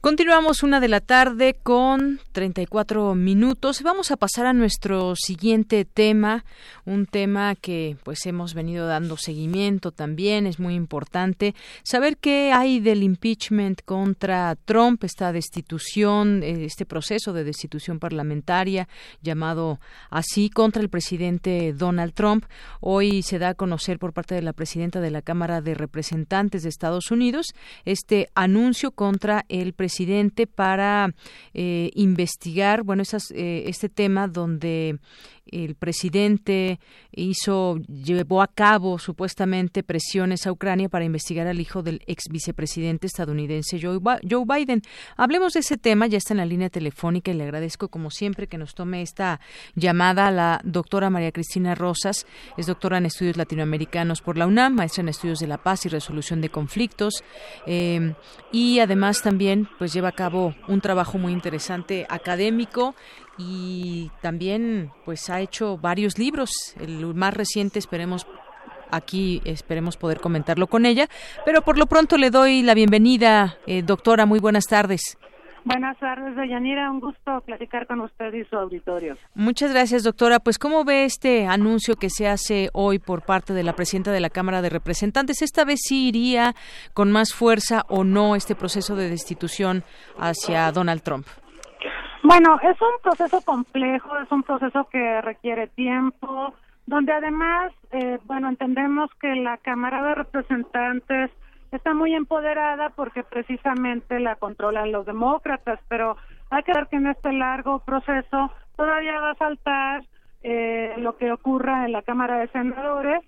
Continuamos una de la tarde con 34 minutos. Vamos a pasar a nuestro siguiente tema, un tema que pues hemos venido dando seguimiento también, es muy importante saber qué hay del impeachment contra Trump, esta destitución, eh, este proceso de destitución parlamentaria llamado así contra el presidente Donald Trump. Hoy se da a conocer por parte de la presidenta de la Cámara de Representantes de Estados Unidos este anuncio contra el presidente presidente para eh, investigar, bueno, esas, eh, este tema donde el presidente hizo llevó a cabo supuestamente presiones a Ucrania para investigar al hijo del ex vicepresidente estadounidense Joe Biden. Hablemos de ese tema, ya está en la línea telefónica y le agradezco como siempre que nos tome esta llamada a la doctora María Cristina Rosas, es doctora en estudios latinoamericanos por la UNAM, maestra en estudios de la paz y resolución de conflictos eh, y además también pues lleva a cabo un trabajo muy interesante académico y también pues ha hecho varios libros. El más reciente esperemos aquí esperemos poder comentarlo con ella, pero por lo pronto le doy la bienvenida, eh, doctora. Muy buenas tardes. Buenas tardes, Deyanira. Un gusto platicar con usted y su auditorio. Muchas gracias, doctora. Pues, ¿cómo ve este anuncio que se hace hoy por parte de la presidenta de la Cámara de Representantes? ¿Esta vez sí iría con más fuerza o no este proceso de destitución hacia Donald Trump? Bueno, es un proceso complejo, es un proceso que requiere tiempo, donde además, eh, bueno, entendemos que la Cámara de Representantes está muy empoderada porque precisamente la controlan los demócratas, pero hay que ver que en este largo proceso todavía va a faltar eh, lo que ocurra en la Cámara de Senadores,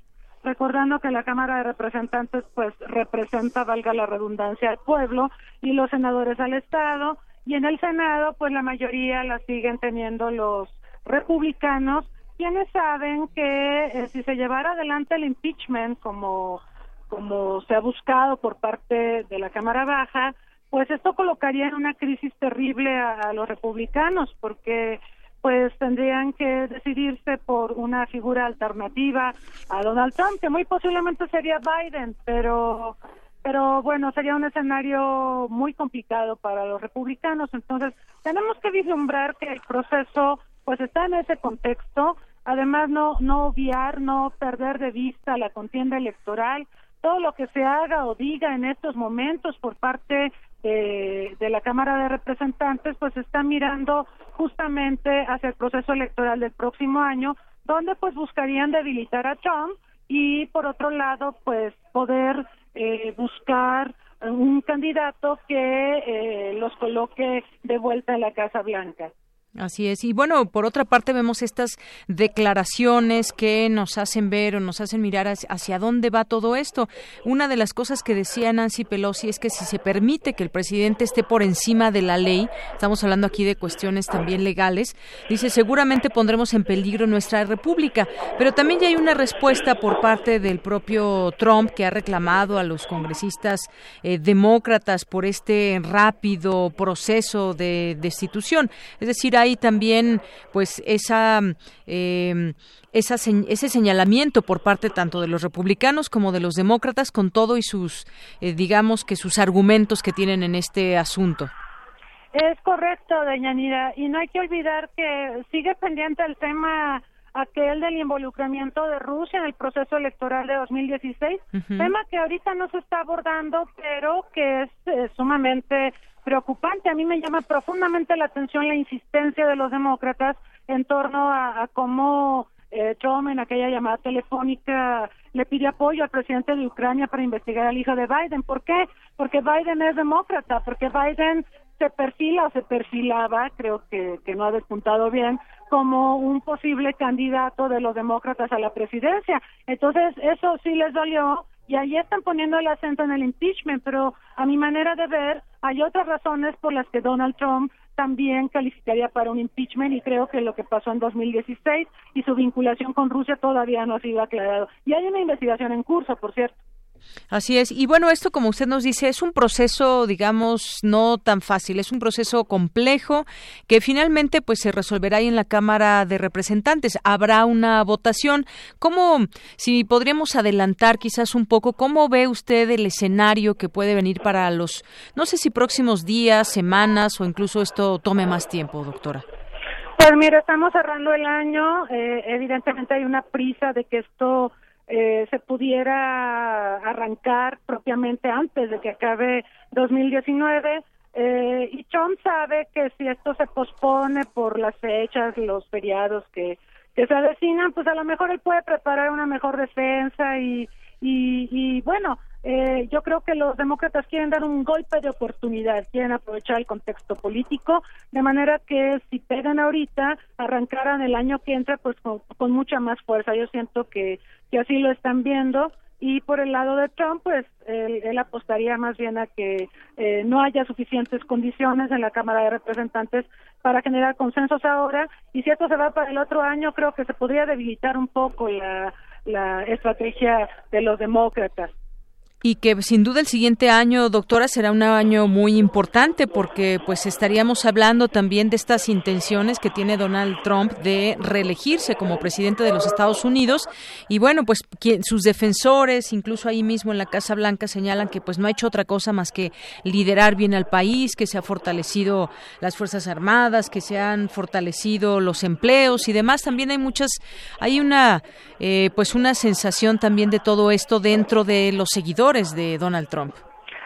recordando que la Cámara de Representantes pues representa, valga la redundancia, al pueblo y los senadores al Estado, y en el Senado, pues la mayoría la siguen teniendo los republicanos, quienes saben que eh, si se llevara adelante el impeachment como, como se ha buscado por parte de la Cámara Baja, pues esto colocaría en una crisis terrible a, los republicanos, porque pues tendrían que decidirse por una figura alternativa a Donald Trump, que muy posiblemente sería Biden, pero pero bueno, sería un escenario muy complicado para los republicanos. Entonces, tenemos que vislumbrar que el proceso pues está en ese contexto. Además, no, no obviar, no perder de vista la contienda electoral. Todo lo que se haga o diga en estos momentos por parte de, la Cámara de Representantes pues está mirando justamente hacia el proceso electoral del próximo año, donde pues buscarían debilitar a Trump y por otro lado pues poder eh, buscar un candidato que eh, los coloque de vuelta en la Casa Blanca. Así es. Y bueno, por otra parte vemos estas declaraciones que nos hacen ver o nos hacen mirar hacia dónde va todo esto. Una de las cosas que decía Nancy Pelosi es que si se permite que el presidente esté por encima de la ley, estamos hablando aquí de cuestiones también legales, dice seguramente pondremos en peligro nuestra república. Pero también ya hay una respuesta por parte del propio Trump que ha reclamado a los congresistas eh, demócratas por este rápido proceso de destitución. Es decir, hay también pues esa eh, esa, ese señalamiento por parte tanto de los republicanos como de los demócratas con todo y sus eh, digamos que sus argumentos que tienen en este asunto. Es correcto, doña Nira, y no hay que olvidar que sigue pendiente el tema aquel del involucramiento de Rusia en el proceso electoral de 2016, tema que ahorita no se está abordando, pero que es sumamente preocupante. A mí me llama profundamente la atención la insistencia de los demócratas en torno a, cómo eh, Trump en aquella llamada telefónica le pide apoyo al presidente de Ucrania para investigar al hijo de Biden. ¿Por qué? Porque Biden es demócrata, porque Biden se perfila o se perfilaba, creo que, que no ha despuntado bien, como un posible candidato de los demócratas a la presidencia. Entonces, eso sí les dolió y ahí están poniendo el acento en el impeachment, pero a mi manera de ver, hay otras razones por las que Donald Trump también calificaría para un impeachment y creo que lo que pasó en 2016 y su vinculación con Rusia todavía no ha sido aclarado. Y hay una investigación en curso, por cierto. Así es. Y bueno, esto, como usted nos dice, es un proceso, digamos, no tan fácil. Es un proceso complejo que finalmente, pues, se resolverá ahí en la Cámara de Representantes. Habrá una votación. ¿Cómo, si podríamos adelantar quizás un poco, cómo ve usted el escenario que puede venir para los, no sé si próximos días, semanas o incluso esto tome más tiempo, doctora? Pues mira, estamos cerrando el año. Eh, evidentemente hay una prisa de que esto eh, se pudiera arrancar propiamente antes de que acabe 2019. Eh, y Trump sabe que si esto se pospone por las fechas, los feriados que, que se avecinan, pues a lo mejor él puede preparar una mejor defensa y, y, y bueno, eh, yo creo que los demócratas quieren dar un golpe de oportunidad, quieren aprovechar el contexto político, de manera que si pegan ahorita, arrancaran el año que entra, pues con, mucha más fuerza. Yo siento que, que así lo están viendo. Y por el lado de Trump, pues él, apostaría más bien a que eh, no haya suficientes condiciones en la Cámara de Representantes para generar consensos ahora. Y si esto se va para el otro año, creo que se podría debilitar un poco la estrategia de los demócratas y que sin duda el siguiente año, doctora, será un año muy importante porque pues estaríamos hablando también de estas intenciones que tiene Donald Trump de reelegirse como presidente de los Estados Unidos y bueno, pues sus defensores, incluso ahí mismo en la Casa Blanca señalan que pues no ha hecho otra cosa más que liderar bien al país, que se ha fortalecido las Fuerzas Armadas, que se han fortalecido los empleos y demás. También hay muchas hay una eh, pues una sensación también de todo esto dentro de los seguidores de Donald Trump.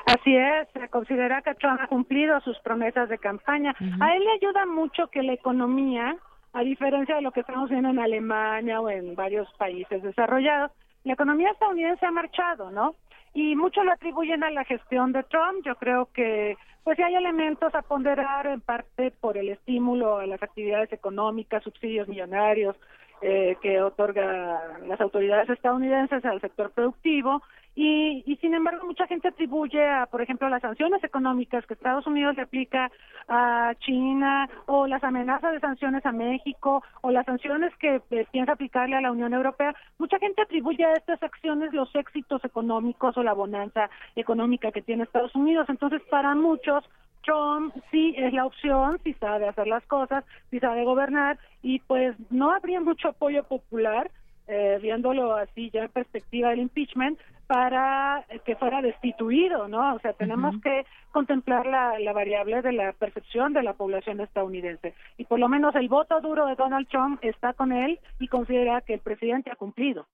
Así es, se considera que Trump ha cumplido sus promesas de campaña. A él le ayuda mucho que la economía, a diferencia de lo que estamos viendo en Alemania o en varios países desarrollados, la economía estadounidense ha marchado, ¿no? Y mucho lo atribuyen a la gestión de Trump. Yo creo que pues hay elementos a ponderar en parte por el estímulo a las actividades económicas, subsidios millonarios eh, que otorga las autoridades estadounidenses al sector productivo y, y, sin embargo mucha gente atribuye a, por ejemplo, las sanciones económicas que Estados Unidos le aplica a China o las amenazas de sanciones a México o las sanciones que piensa aplicarle a la Unión Europea. Mucha gente atribuye a estas acciones los éxitos económicos o la bonanza económica que tiene Estados Unidos. Entonces, para muchos, Trump sí es la opción, si sabe hacer las cosas, si sabe gobernar y pues no habría mucho apoyo popular eh, viéndolo así ya en perspectiva del impeachment, para que fuera destituido, ¿no? O sea, tenemos que contemplar la, la, variable de la percepción de la población estadounidense. Y por lo menos el voto duro de Donald Trump está con él y considera que el presidente ha cumplido.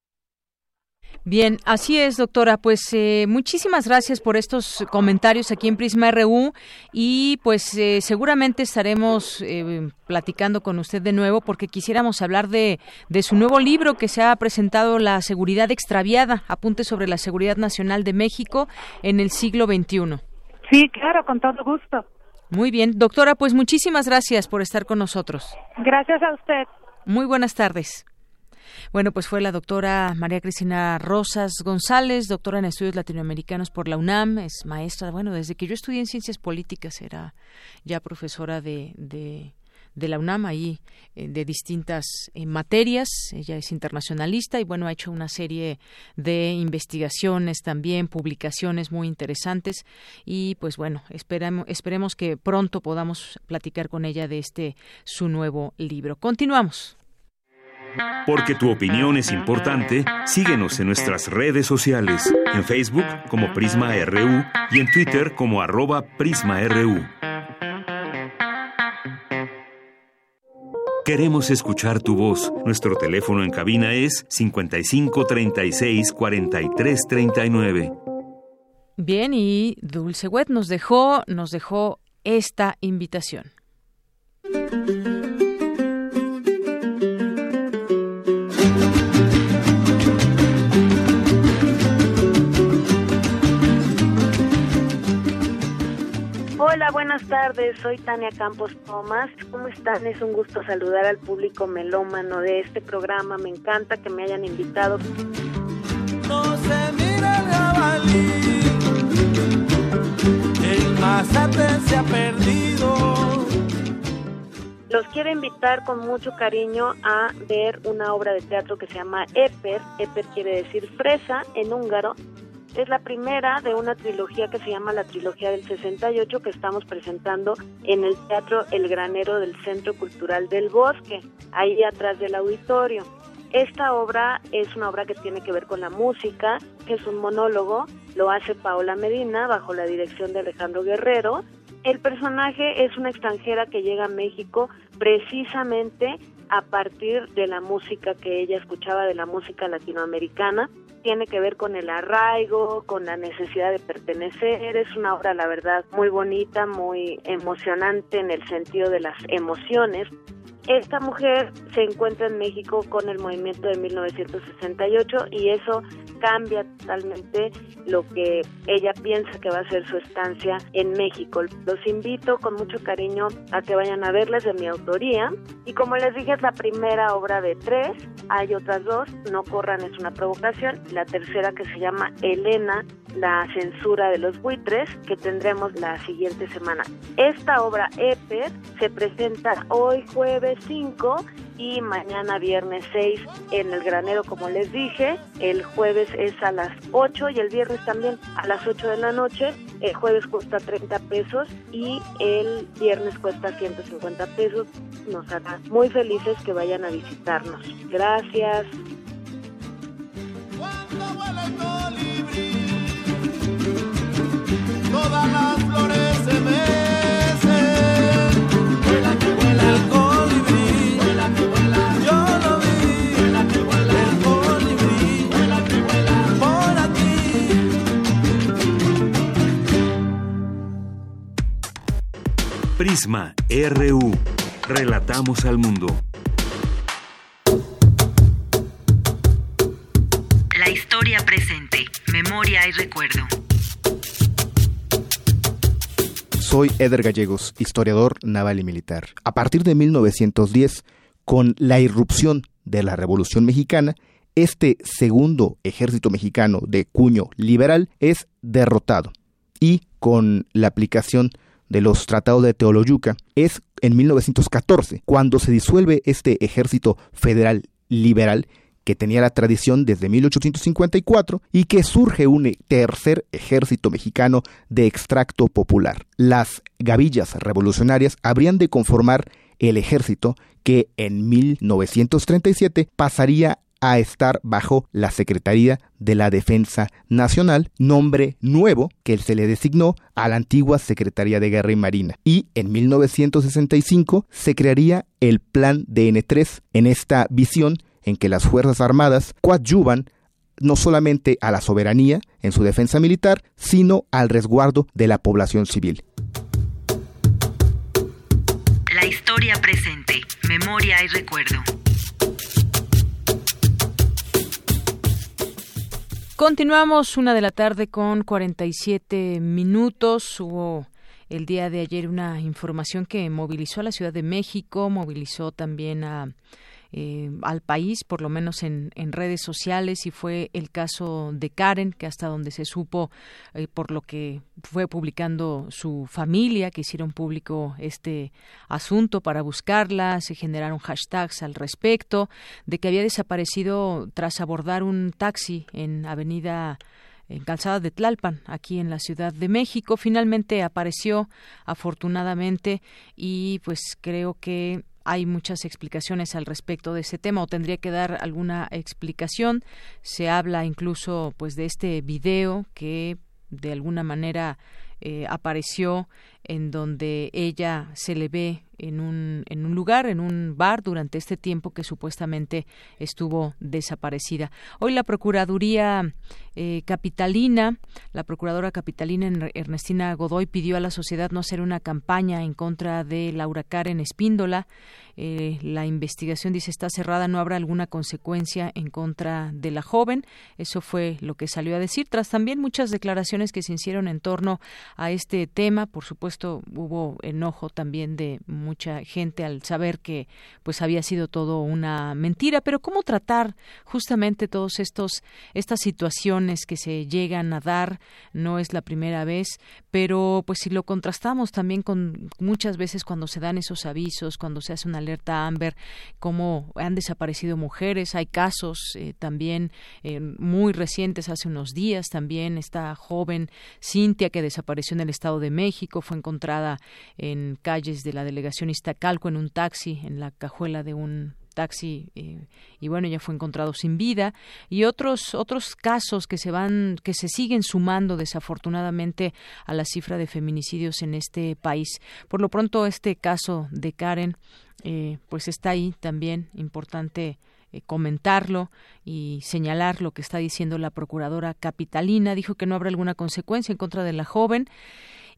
Bien, así es, doctora. Pues eh, muchísimas gracias por estos comentarios aquí en Prisma RU y pues eh, seguramente estaremos eh, platicando con usted de nuevo porque quisiéramos hablar de, de su nuevo libro que se ha presentado, La Seguridad Extraviada, apunte sobre la seguridad nacional de México en el siglo XXI. Sí, claro, con todo gusto. Muy bien, doctora, pues muchísimas gracias por estar con nosotros. Gracias a usted. Muy buenas tardes. Bueno, pues fue la doctora María Cristina Rosas González, doctora en estudios latinoamericanos por la UNAM, es maestra, bueno, desde que yo estudié en ciencias políticas era ya profesora de, de, la UNAM ahí eh, de distintas eh, materias. Ella es internacionalista y bueno, ha hecho una serie de investigaciones también, publicaciones muy interesantes y pues bueno, esperamos, esperemos que pronto podamos platicar con ella de este su nuevo libro. Continuamos. Porque tu opinión es importante, síguenos en nuestras redes sociales, en Facebook como Prisma RU y en Twitter como arroba PrismaRU. Queremos escuchar tu voz. Nuestro teléfono en cabina es 55 36 43 39. Bien, y Dulce Wet nos dejó, nos dejó esta invitación. Tardes. Soy Tania Campos Tomás. ¿Cómo están? Es un gusto saludar al público melómano de este programa. Me encanta que me hayan invitado. No se mira el jabalí, el mazate se ha perdido. Los quiero invitar con mucho cariño a ver una obra de teatro que se llama Eper. Eper quiere decir fresa en húngaro es la primera de una trilogía que se llama la Trilogía del 68 que estamos presentando en el Teatro El Granero del Centro Cultural del Bosque, ahí atrás del auditorio. Esta obra es una obra que tiene que ver con la música, que es un monólogo, lo hace Paola Medina bajo la dirección de Alejandro Guerrero. El personaje es una extranjera que llega a México precisamente a partir de la música que ella escuchaba, de la música latinoamericana tiene que ver con el arraigo, con la necesidad de pertenecer. Es una obra, la verdad, muy bonita, muy emocionante en el sentido de las emociones. Esta mujer se encuentra en México con el movimiento de 1968 y eso cambia totalmente lo que ella piensa que va a ser su estancia en México. Los invito con mucho cariño a que vayan a verles de mi autoría. Y como les dije es la primera obra de tres, hay otras dos, No corran es una provocación, la tercera que se llama Elena, la censura de los buitres que tendremos la siguiente semana. Esta obra Eper se presenta hoy jueves 5 y mañana viernes 6 en el granero como les dije. El jueves es a las 8 y el viernes también a las 8 de la noche. El jueves cuesta 30 pesos y el viernes cuesta 150 pesos. Nos hará muy felices que vayan a visitarnos. Gracias. Prisma RU. Relatamos al mundo. La historia presente, memoria y recuerdo. Soy Eder Gallegos, historiador naval y militar. A partir de 1910, con la irrupción de la Revolución Mexicana, este segundo ejército mexicano de cuño liberal es derrotado y con la aplicación de los tratados de Teoloyuca es en 1914, cuando se disuelve este ejército federal liberal que tenía la tradición desde 1854 y que surge un tercer ejército mexicano de extracto popular. Las gavillas revolucionarias habrían de conformar el ejército que en 1937 pasaría a estar bajo la Secretaría de la Defensa Nacional, nombre nuevo que se le designó a la antigua Secretaría de Guerra y Marina. Y en 1965 se crearía el Plan DN3 en esta visión en que las Fuerzas Armadas coadyuvan no solamente a la soberanía en su defensa militar, sino al resguardo de la población civil. La historia presente, memoria y recuerdo. Continuamos una de la tarde con 47 minutos. Hubo el día de ayer una información que movilizó a la Ciudad de México, movilizó también a eh, al país, por lo menos en, en, redes sociales, y fue el caso de Karen, que hasta donde se supo, eh, por lo que fue publicando su familia, que hicieron público este asunto para buscarla, se generaron hashtags al respecto, de que había desaparecido tras abordar un taxi en Avenida en Calzada de Tlalpan, aquí en la Ciudad de México. Finalmente apareció, afortunadamente, y pues creo que hay muchas explicaciones al respecto de ese tema o tendría que dar alguna explicación. Se habla incluso pues de este video que de alguna manera eh, apareció en donde ella se le ve en un, en un lugar, en un bar, durante este tiempo que supuestamente estuvo desaparecida. Hoy la Procuraduría eh, Capitalina, la Procuradora Capitalina Ernestina Godoy pidió a la sociedad no hacer una campaña en contra de Laura Karen Espíndola. Eh, la investigación dice está cerrada, no habrá alguna consecuencia en contra de la joven. Eso fue lo que salió a decir, tras también muchas declaraciones que se hicieron en torno a este tema. Por supuesto, hubo enojo también de mucha gente al saber que pues había sido todo una mentira, pero cómo tratar justamente todos estos estas situaciones que se llegan a dar no es la primera vez, pero pues si lo contrastamos también con muchas veces cuando se dan esos avisos, cuando se hace una alerta Amber, cómo han desaparecido mujeres, hay casos eh, también eh, muy recientes hace unos días también esta joven Cintia que desapareció en el Estado de México, fue encontrada en calles de la delegación Iztacalco en un taxi, en la cajuela de un taxi eh, y bueno ya fue encontrado sin vida. Y otros otros casos que se van que se siguen sumando desafortunadamente a la cifra de feminicidios en este país. Por lo pronto este caso de Karen eh, pues está ahí también importante eh, comentarlo y señalar lo que está diciendo la procuradora capitalina. Dijo que no habrá alguna consecuencia en contra de la joven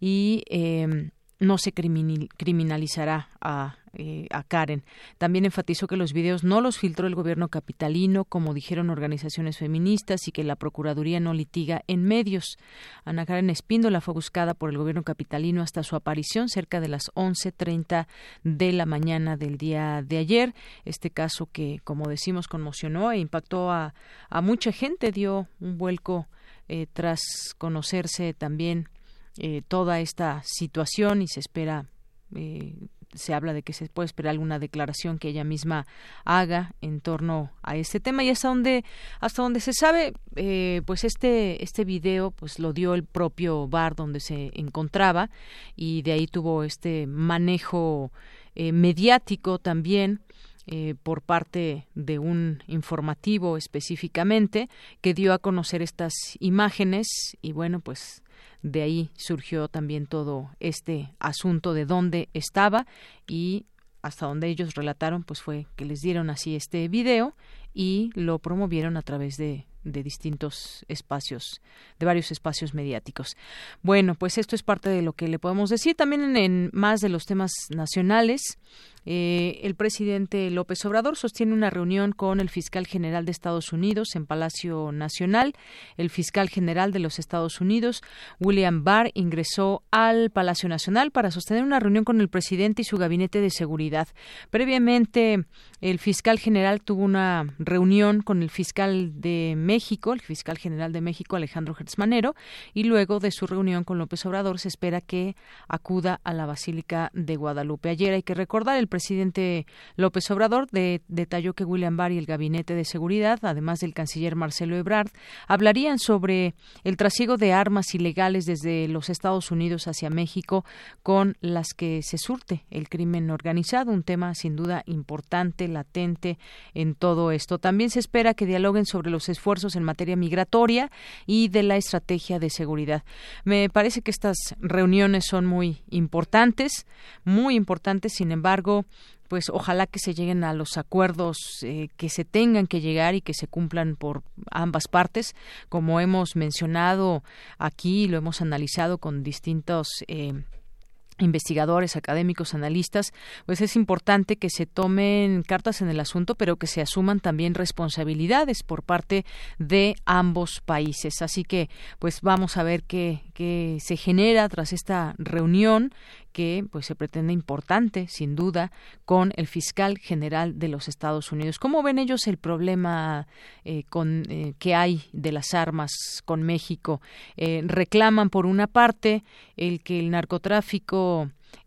y eh, no se criminalizará a, eh, a, Karen. También enfatizó que los videos no los filtró el gobierno capitalino, como dijeron organizaciones feministas, y que la Procuraduría no litiga en medios. Ana Karen Espíndola fue buscada por el gobierno capitalino hasta su aparición cerca de las 11.30 de la mañana del día de ayer. Este caso que, como decimos, conmocionó e impactó a, a mucha gente, dio un vuelco eh, tras conocerse también eh, toda esta situación y se espera eh, se habla de que se puede esperar alguna declaración que ella misma haga en torno a este tema. Y hasta donde hasta donde se sabe eh, pues este este video pues lo dio el propio bar donde se encontraba y de ahí tuvo este manejo mediático también por parte de un informativo específicamente que dio a conocer estas imágenes y bueno pues de ahí surgió también todo este asunto de dónde estaba y hasta donde ellos relataron pues fue que les dieron así este video y lo promovieron a través de, de distintos espacios, de varios espacios mediáticos. Bueno, pues esto es parte de lo que le podemos decir también en más de los temas nacionales. Eh, el presidente López Obrador sostiene una reunión con el fiscal general de Estados Unidos en Palacio Nacional. El fiscal general de los Estados Unidos, William Barr, ingresó al Palacio Nacional para sostener una reunión con el presidente y su gabinete de seguridad. Previamente, el fiscal general tuvo una reunión con el fiscal de México, el fiscal general de México, Alejandro Gertzmanero, y luego de su reunión con López Obrador se espera que acuda a la Basílica de Guadalupe. Ayer hay que recordar el presidente López Obrador detalló que William Barr y el Gabinete de Seguridad, además del canciller Marcelo Ebrard, hablarían sobre el trasiego de armas ilegales desde los Estados Unidos hacia México con las que se surte el crimen organizado, un tema sin duda importante, latente en todo esto. También se espera que dialoguen sobre los esfuerzos en materia migratoria y de la estrategia de seguridad. Me parece que estas reuniones son muy importantes, muy importantes, sin embargo, pues ojalá que se lleguen a los acuerdos eh, que se tengan que llegar y que se cumplan por ambas partes, como hemos mencionado aquí, lo hemos analizado con distintos eh, investigadores, académicos, analistas, pues es importante que se tomen cartas en el asunto, pero que se asuman también responsabilidades por parte de ambos países. Así que, pues vamos a ver qué, qué se genera tras esta reunión que pues se pretende importante, sin duda, con el fiscal general de los Estados Unidos. ¿Cómo ven ellos el problema eh, con eh, que hay de las armas con México? Eh, reclaman por una parte el que el narcotráfico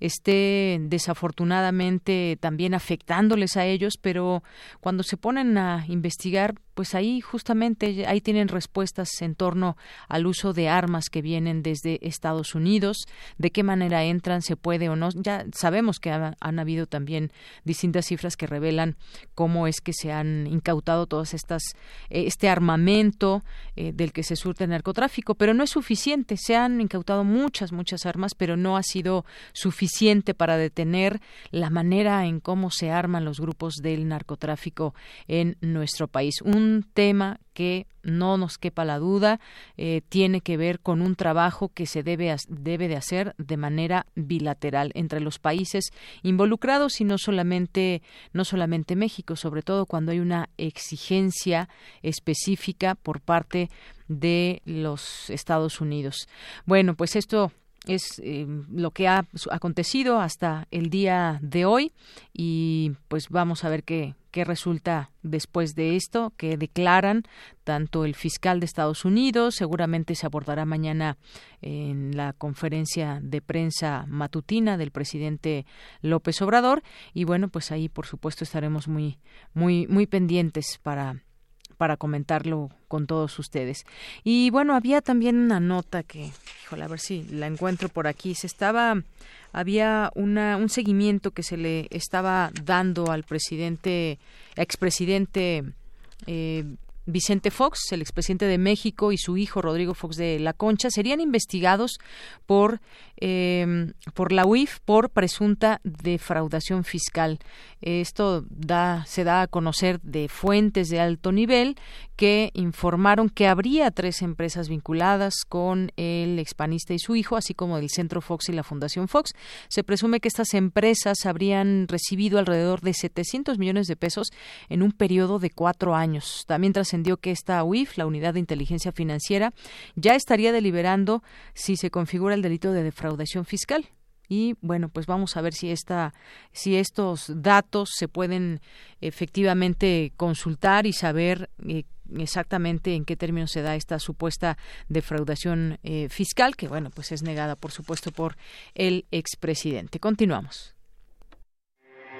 esté desafortunadamente también afectándoles a ellos, pero cuando se ponen a investigar, pues ahí justamente ahí tienen respuestas en torno al uso de armas que vienen desde Estados Unidos, de qué manera entran, se puede o no. Ya sabemos que han habido también distintas cifras que revelan cómo es que se han incautado todas estas eh, este armamento eh, del que se surte el narcotráfico, pero no es suficiente. Se han incautado muchas muchas armas, pero no ha sido suficiente para detener la manera en cómo se arman los grupos del narcotráfico en nuestro país. Un tema que no nos quepa la duda eh, tiene que ver con un trabajo que se debe, debe de hacer de manera bilateral entre los países involucrados y no solamente no solamente México sobre todo cuando hay una exigencia específica por parte de los Estados Unidos. Bueno pues esto es eh, lo que ha acontecido hasta el día de hoy y pues vamos a ver qué, qué resulta después de esto, que declaran tanto el fiscal de Estados Unidos, seguramente se abordará mañana en la conferencia de prensa matutina del presidente López Obrador. Y bueno, pues ahí por supuesto estaremos muy muy muy pendientes para para comentarlo con todos ustedes. Y bueno, había también una nota que, híjole, a ver si la encuentro por aquí. Se estaba, había una, un seguimiento que se le estaba dando al presidente, expresidente eh, Vicente Fox, el expresidente de México, y su hijo Rodrigo Fox de la Concha serían investigados por eh, por la UIF por presunta defraudación fiscal. Esto se da a conocer de fuentes de alto nivel que informaron que habría tres empresas vinculadas con el expanista y su hijo, así como el Centro Fox y la Fundación Fox. Se presume que estas empresas habrían recibido alrededor de 700 millones de pesos en un periodo de cuatro años. También trascendió que esta UIF, la Unidad de Inteligencia Financiera, ya estaría deliberando si se configura el delito de defraudación fiscal. Y bueno pues vamos a ver si esta si estos datos se pueden efectivamente consultar y saber eh, exactamente en qué términos se da esta supuesta defraudación eh, fiscal que bueno pues es negada por supuesto por el expresidente. Continuamos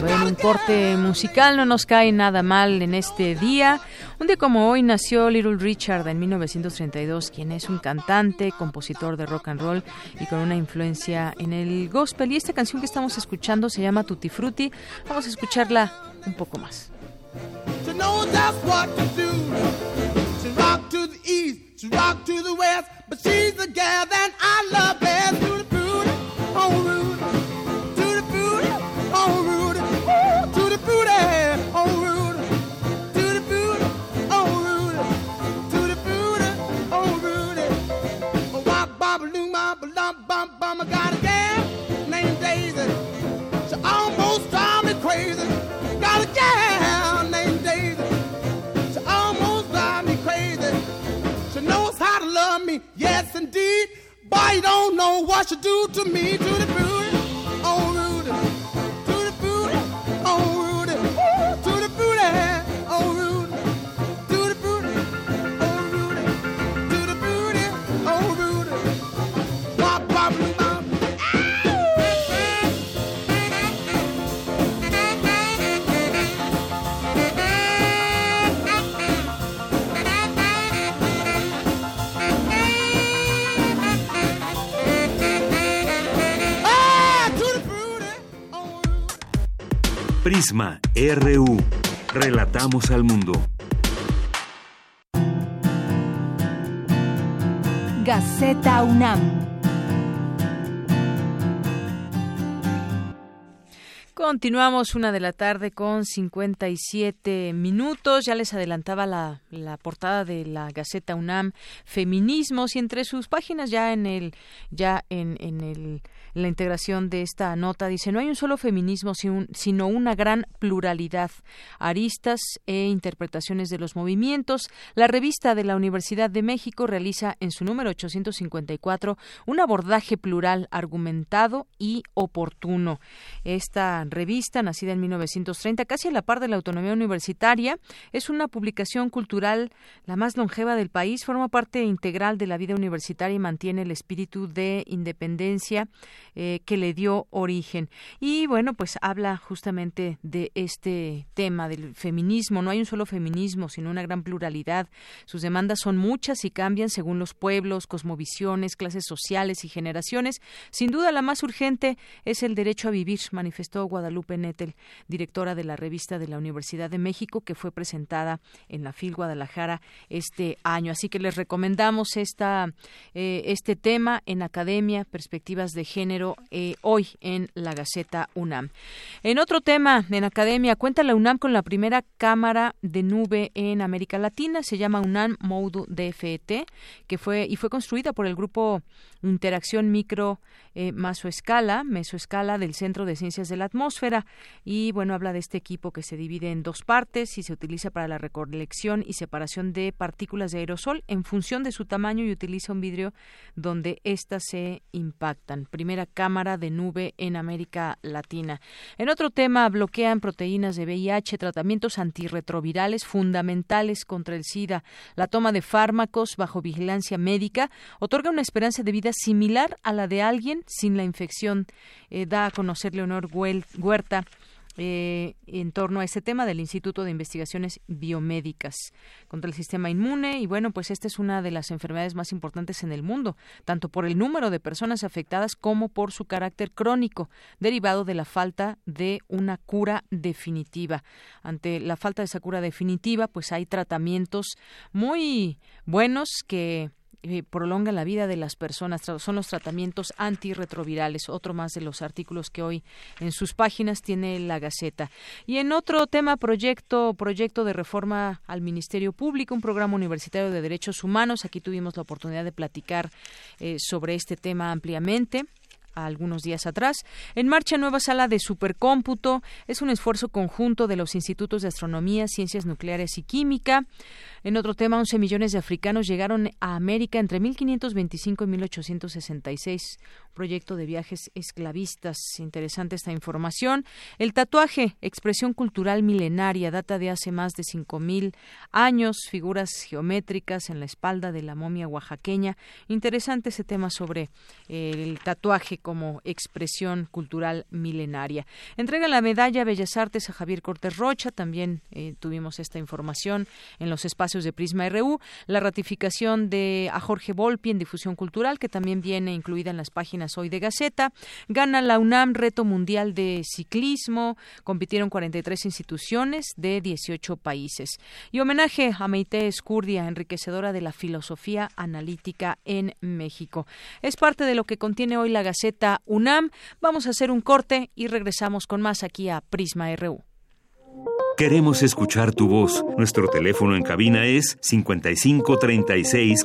Bueno, un corte musical no nos cae nada mal en este día. Un día como hoy nació Little Richard en 1932, quien es un cantante, compositor de rock and roll y con una influencia en el gospel. Y esta canción que estamos escuchando se llama Tutti Frutti. Vamos a escucharla un poco más. I crazy. Got a gal named Daisy. She almost drives me crazy. She knows how to love me, yes indeed. Boy, you don't know what she do to me, to the booty, Prisma RU. Relatamos al mundo. Gaceta UNAM. Continuamos una de la tarde con 57 minutos. Ya les adelantaba la, la, portada de la Gaceta UNAM Feminismos y entre sus páginas ya en el ya en, en el la integración de esta nota. Dice, no hay un solo feminismo, sino una gran pluralidad, aristas e interpretaciones de los movimientos. La revista de la Universidad de México realiza en su número 854 un abordaje plural, argumentado y oportuno. Esta revista, nacida en 1930, casi a la par de la autonomía universitaria, es una publicación cultural la más longeva del país, forma parte integral de la vida universitaria y mantiene el espíritu de independencia eh, que le dio origen. Y bueno, pues habla justamente de este tema del feminismo. No hay un solo feminismo, sino una gran pluralidad. Sus demandas son muchas y cambian según los pueblos, cosmovisiones, clases sociales y generaciones. Sin duda, la más urgente es el derecho a vivir, manifestó Guadalupe Nettel, directora de la revista de la Universidad de México, que fue presentada en la FIL Guadalajara este año. Así que les recomendamos esta, eh, este tema en Academia, Perspectivas de Género eh, hoy en la Gaceta UNAM. En otro tema, en academia, cuenta la UNAM con la primera cámara de nube en América Latina. Se llama UNAM Modu DFT, que fue y fue construida por el grupo Interacción Micro eh, Masoescala, Mesoescala del Centro de Ciencias de la Atmósfera. Y bueno, habla de este equipo que se divide en dos partes y se utiliza para la recolección y separación de partículas de aerosol en función de su tamaño y utiliza un vidrio donde éstas se impactan. Primera cámara de nube en América Latina. En otro tema, bloquean proteínas de VIH, tratamientos antirretrovirales fundamentales contra el SIDA. La toma de fármacos bajo vigilancia médica otorga una esperanza de vida similar a la de alguien sin la infección, eh, da a conocer Leonor Huerta eh, en torno a este tema del Instituto de Investigaciones Biomédicas contra el Sistema Inmune. Y bueno, pues esta es una de las enfermedades más importantes en el mundo, tanto por el número de personas afectadas como por su carácter crónico, derivado de la falta de una cura definitiva. Ante la falta de esa cura definitiva, pues hay tratamientos muy buenos que eh, prolonga la vida de las personas. Son los tratamientos antirretrovirales, otro más de los artículos que hoy en sus páginas tiene la Gaceta. Y en otro tema, proyecto, proyecto de reforma al Ministerio Público, un programa universitario de derechos humanos. Aquí tuvimos la oportunidad de platicar eh, sobre este tema ampliamente algunos días atrás. En marcha nueva sala de supercómputo. Es un esfuerzo conjunto de los institutos de astronomía, ciencias nucleares y química. En otro tema, 11 millones de africanos llegaron a América entre 1525 y 1866. Proyecto de viajes esclavistas. Interesante esta información. El tatuaje, expresión cultural milenaria, data de hace más de 5000 años. Figuras geométricas en la espalda de la momia oaxaqueña. Interesante ese tema sobre el tatuaje como expresión cultural milenaria. Entrega la medalla Bellas Artes a Javier Cortés Rocha. También eh, tuvimos esta información en los espacios de Prisma RU, la ratificación de a Jorge Volpi en difusión cultural, que también viene incluida en las páginas hoy de Gaceta, gana la UNAM Reto Mundial de Ciclismo, compitieron 43 instituciones de 18 países. Y homenaje a Meite Escurdia, enriquecedora de la filosofía analítica en México. Es parte de lo que contiene hoy la Gaceta UNAM. Vamos a hacer un corte y regresamos con más aquí a Prisma RU. Queremos escuchar tu voz. Nuestro teléfono en cabina es 55 36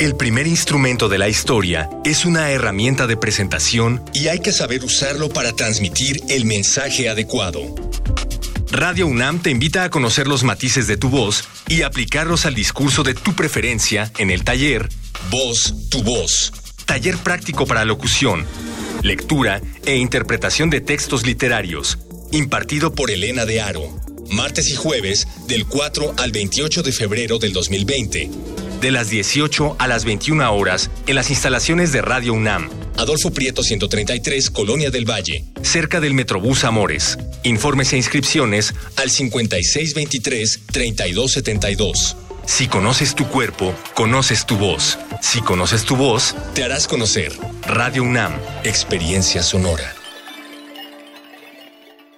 El primer instrumento de la historia es una herramienta de presentación y hay que saber usarlo para transmitir el mensaje adecuado. Radio UNAM te invita a conocer los matices de tu voz y aplicarlos al discurso de tu preferencia en el taller Voz, tu voz. Taller práctico para locución, lectura e interpretación de textos literarios, impartido por Elena de Aro, martes y jueves del 4 al 28 de febrero del 2020, de las 18 a las 21 horas en las instalaciones de Radio UNAM, Adolfo Prieto 133, Colonia del Valle, cerca del Metrobús Amores. Informes e inscripciones al 5623-3272. Si conoces tu cuerpo, conoces tu voz. Si conoces tu voz, te harás conocer. Radio UNAM, Experiencia Sonora.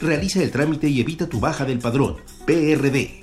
Realiza el trámite y evita tu baja del padrón. PRD.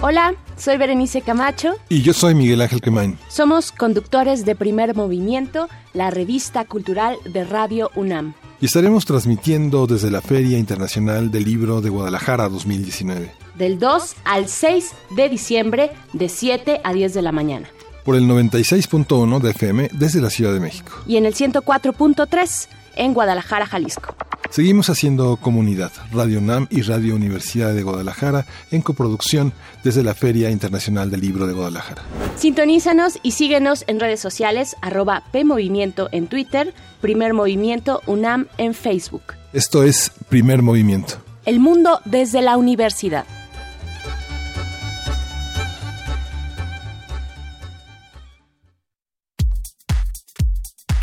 Hola, soy Berenice Camacho. Y yo soy Miguel Ángel Quemain. Somos conductores de Primer Movimiento, la revista cultural de Radio UNAM. Y estaremos transmitiendo desde la Feria Internacional del Libro de Guadalajara 2019. Del 2 al 6 de diciembre, de 7 a 10 de la mañana. Por el 96.1 de FM desde la Ciudad de México. Y en el 104.3 en Guadalajara, Jalisco. Seguimos haciendo comunidad, Radio NAM y Radio Universidad de Guadalajara en coproducción desde la Feria Internacional del Libro de Guadalajara. Sintonízanos y síguenos en redes sociales, arroba PMovimiento en Twitter, Primer Movimiento UNAM en Facebook. Esto es Primer Movimiento. El mundo desde la universidad.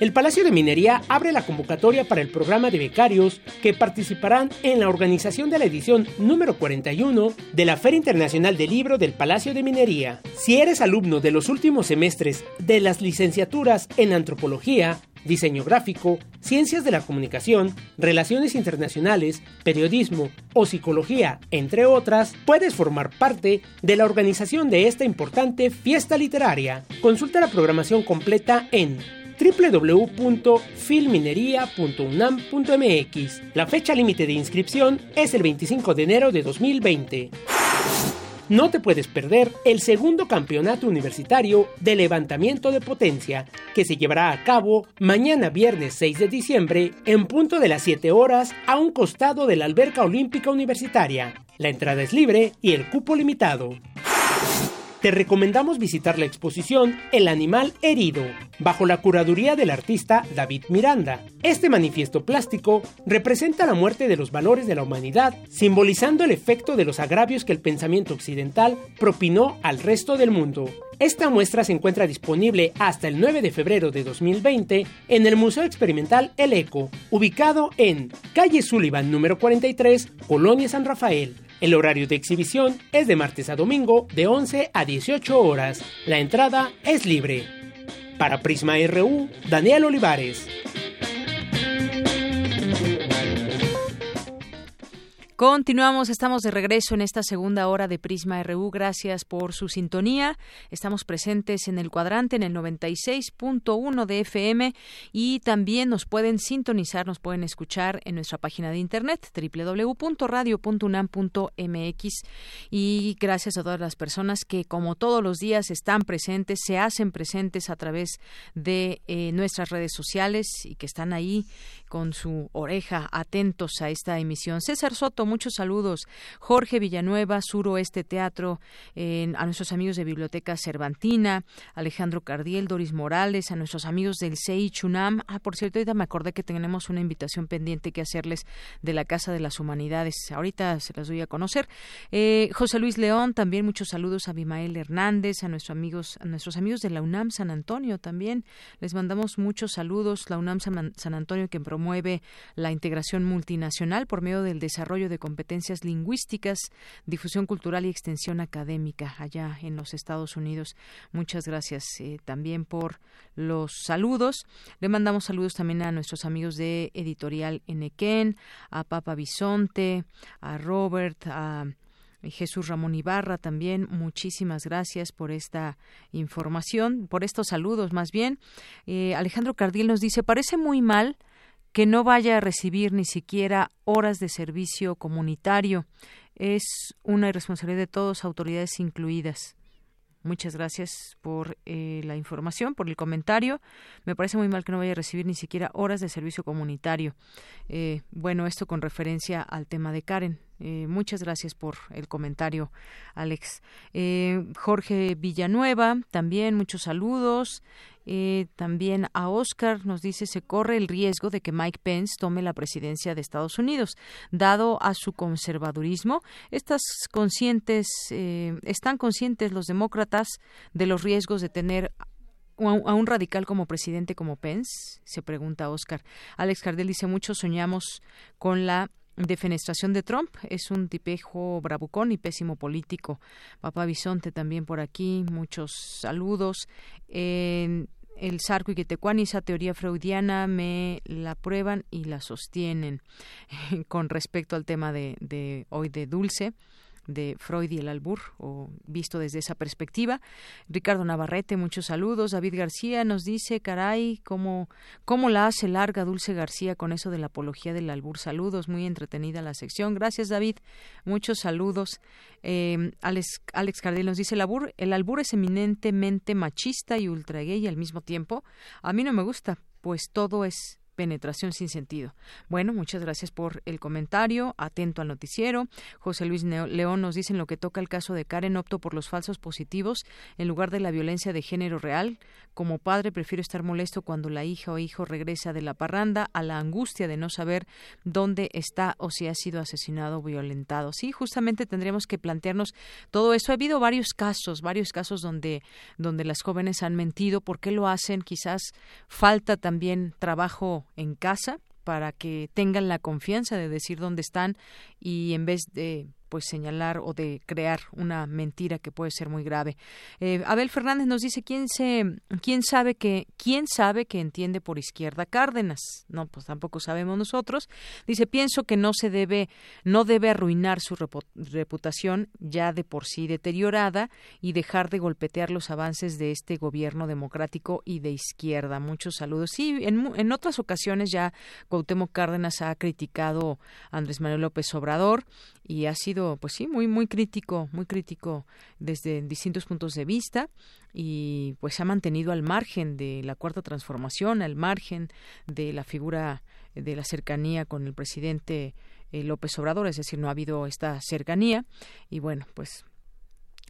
El Palacio de Minería abre la convocatoria para el programa de becarios que participarán en la organización de la edición número 41 de la Feria Internacional del Libro del Palacio de Minería. Si eres alumno de los últimos semestres de las licenciaturas en Antropología, diseño gráfico, ciencias de la comunicación, relaciones internacionales, periodismo o psicología, entre otras, puedes formar parte de la organización de esta importante fiesta literaria. Consulta la programación completa en www.filminería.unam.mx. La fecha límite de inscripción es el 25 de enero de 2020. No te puedes perder el segundo campeonato universitario de levantamiento de potencia, que se llevará a cabo mañana viernes 6 de diciembre en punto de las 7 horas a un costado de la alberca olímpica universitaria. La entrada es libre y el cupo limitado te recomendamos visitar la exposición El animal herido, bajo la curaduría del artista David Miranda. Este manifiesto plástico representa la muerte de los valores de la humanidad, simbolizando el efecto de los agravios que el pensamiento occidental propinó al resto del mundo. Esta muestra se encuentra disponible hasta el 9 de febrero de 2020 en el Museo Experimental El Eco, ubicado en calle Sullivan número 43, Colonia San Rafael. El horario de exhibición es de martes a domingo de 11 a 18 horas. La entrada es libre. Para Prisma RU, Daniel Olivares. Continuamos, estamos de regreso en esta segunda hora de Prisma RU. Gracias por su sintonía. Estamos presentes en el cuadrante en el 96.1 de FM y también nos pueden sintonizar, nos pueden escuchar en nuestra página de internet www.radio.unam.mx y gracias a todas las personas que como todos los días están presentes, se hacen presentes a través de eh, nuestras redes sociales y que están ahí con su oreja atentos a esta emisión. César Soto, muchos saludos. Jorge Villanueva, Suroeste Teatro, a nuestros amigos de Biblioteca Cervantina, Alejandro Cardiel, Doris Morales, a nuestros amigos del CEI Chunam. Ah, por cierto, ahorita me acordé que tenemos una invitación pendiente que hacerles de la Casa de las Humanidades. Ahorita se las doy a conocer. Eh, José Luis León, también muchos saludos a Bimael Hernández, a nuestros amigos, a nuestros amigos de la UNAM San Antonio también. Les mandamos muchos saludos. La UNAM San Antonio que promueve la integración multinacional por medio del desarrollo de Competencias Lingüísticas, Difusión Cultural y Extensión Académica allá en los Estados Unidos. Muchas gracias eh, también por los saludos. Le mandamos saludos también a nuestros amigos de Editorial Enequén, a Papa Bisonte, a Robert, a Jesús Ramón Ibarra también, muchísimas gracias por esta información, por estos saludos más bien. Eh, Alejandro Cardiel nos dice, parece muy mal que no vaya a recibir ni siquiera horas de servicio comunitario. Es una irresponsabilidad de todos, autoridades incluidas. Muchas gracias por eh, la información, por el comentario. Me parece muy mal que no vaya a recibir ni siquiera horas de servicio comunitario. Eh, bueno, esto con referencia al tema de Karen. Eh, muchas gracias por el comentario, Alex. Eh, Jorge Villanueva, también muchos saludos. Eh, también a Oscar nos dice se corre el riesgo de que Mike Pence tome la presidencia de Estados Unidos, dado a su conservadurismo. Estas conscientes están conscientes los demócratas de los riesgos de tener a un radical como presidente como Pence? Se pregunta Oscar. Alex Cardell dice, muchos soñamos con la defenestración de Trump. Es un tipejo bravucón y pésimo político. Papá Bisonte también por aquí. Muchos saludos. el Sarco y Quetecuani, esa teoría freudiana, me la prueban y la sostienen con respecto al tema de, de hoy de Dulce de Freud y el albur, o visto desde esa perspectiva. Ricardo Navarrete, muchos saludos. David García nos dice, caray, ¿cómo, cómo la hace larga Dulce García con eso de la apología del albur? Saludos, muy entretenida la sección. Gracias, David. Muchos saludos. Eh, Alex, Alex Cardel nos dice, el albur, el albur es eminentemente machista y ultra gay al mismo tiempo. A mí no me gusta, pues todo es penetración sin sentido. Bueno, muchas gracias por el comentario. Atento al noticiero. José Luis León nos dice en lo que toca el caso de Karen, opto por los falsos positivos en lugar de la violencia de género real. Como padre prefiero estar molesto cuando la hija o hijo regresa de la parranda a la angustia de no saber dónde está o si ha sido asesinado o violentado. Sí, justamente tendríamos que plantearnos todo eso. Ha habido varios casos, varios casos donde, donde las jóvenes han mentido. ¿Por qué lo hacen? Quizás falta también trabajo en casa para que tengan la confianza de decir dónde están y en vez de pues señalar o de crear una mentira que puede ser muy grave. Eh, Abel Fernández nos dice quién se quién sabe que quién sabe que entiende por izquierda Cárdenas. No, pues tampoco sabemos nosotros. Dice pienso que no se debe no debe arruinar su reputación ya de por sí deteriorada y dejar de golpetear los avances de este gobierno democrático y de izquierda. Muchos saludos. Sí, en, en otras ocasiones ya Cuauhtémoc Cárdenas ha criticado a Andrés Manuel López Obrador y ha sido, pues sí, muy, muy crítico, muy crítico desde distintos puntos de vista y pues se ha mantenido al margen de la cuarta transformación, al margen de la figura de la cercanía con el presidente eh, López Obrador, es decir, no ha habido esta cercanía y bueno, pues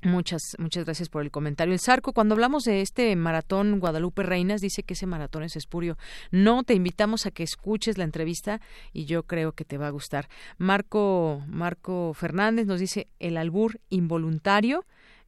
Muchas, muchas gracias por el comentario. El Zarco, cuando hablamos de este maratón Guadalupe Reinas, dice que ese maratón es espurio. No, te invitamos a que escuches la entrevista y yo creo que te va a gustar. Marco, Marco Fernández nos dice el albur involuntario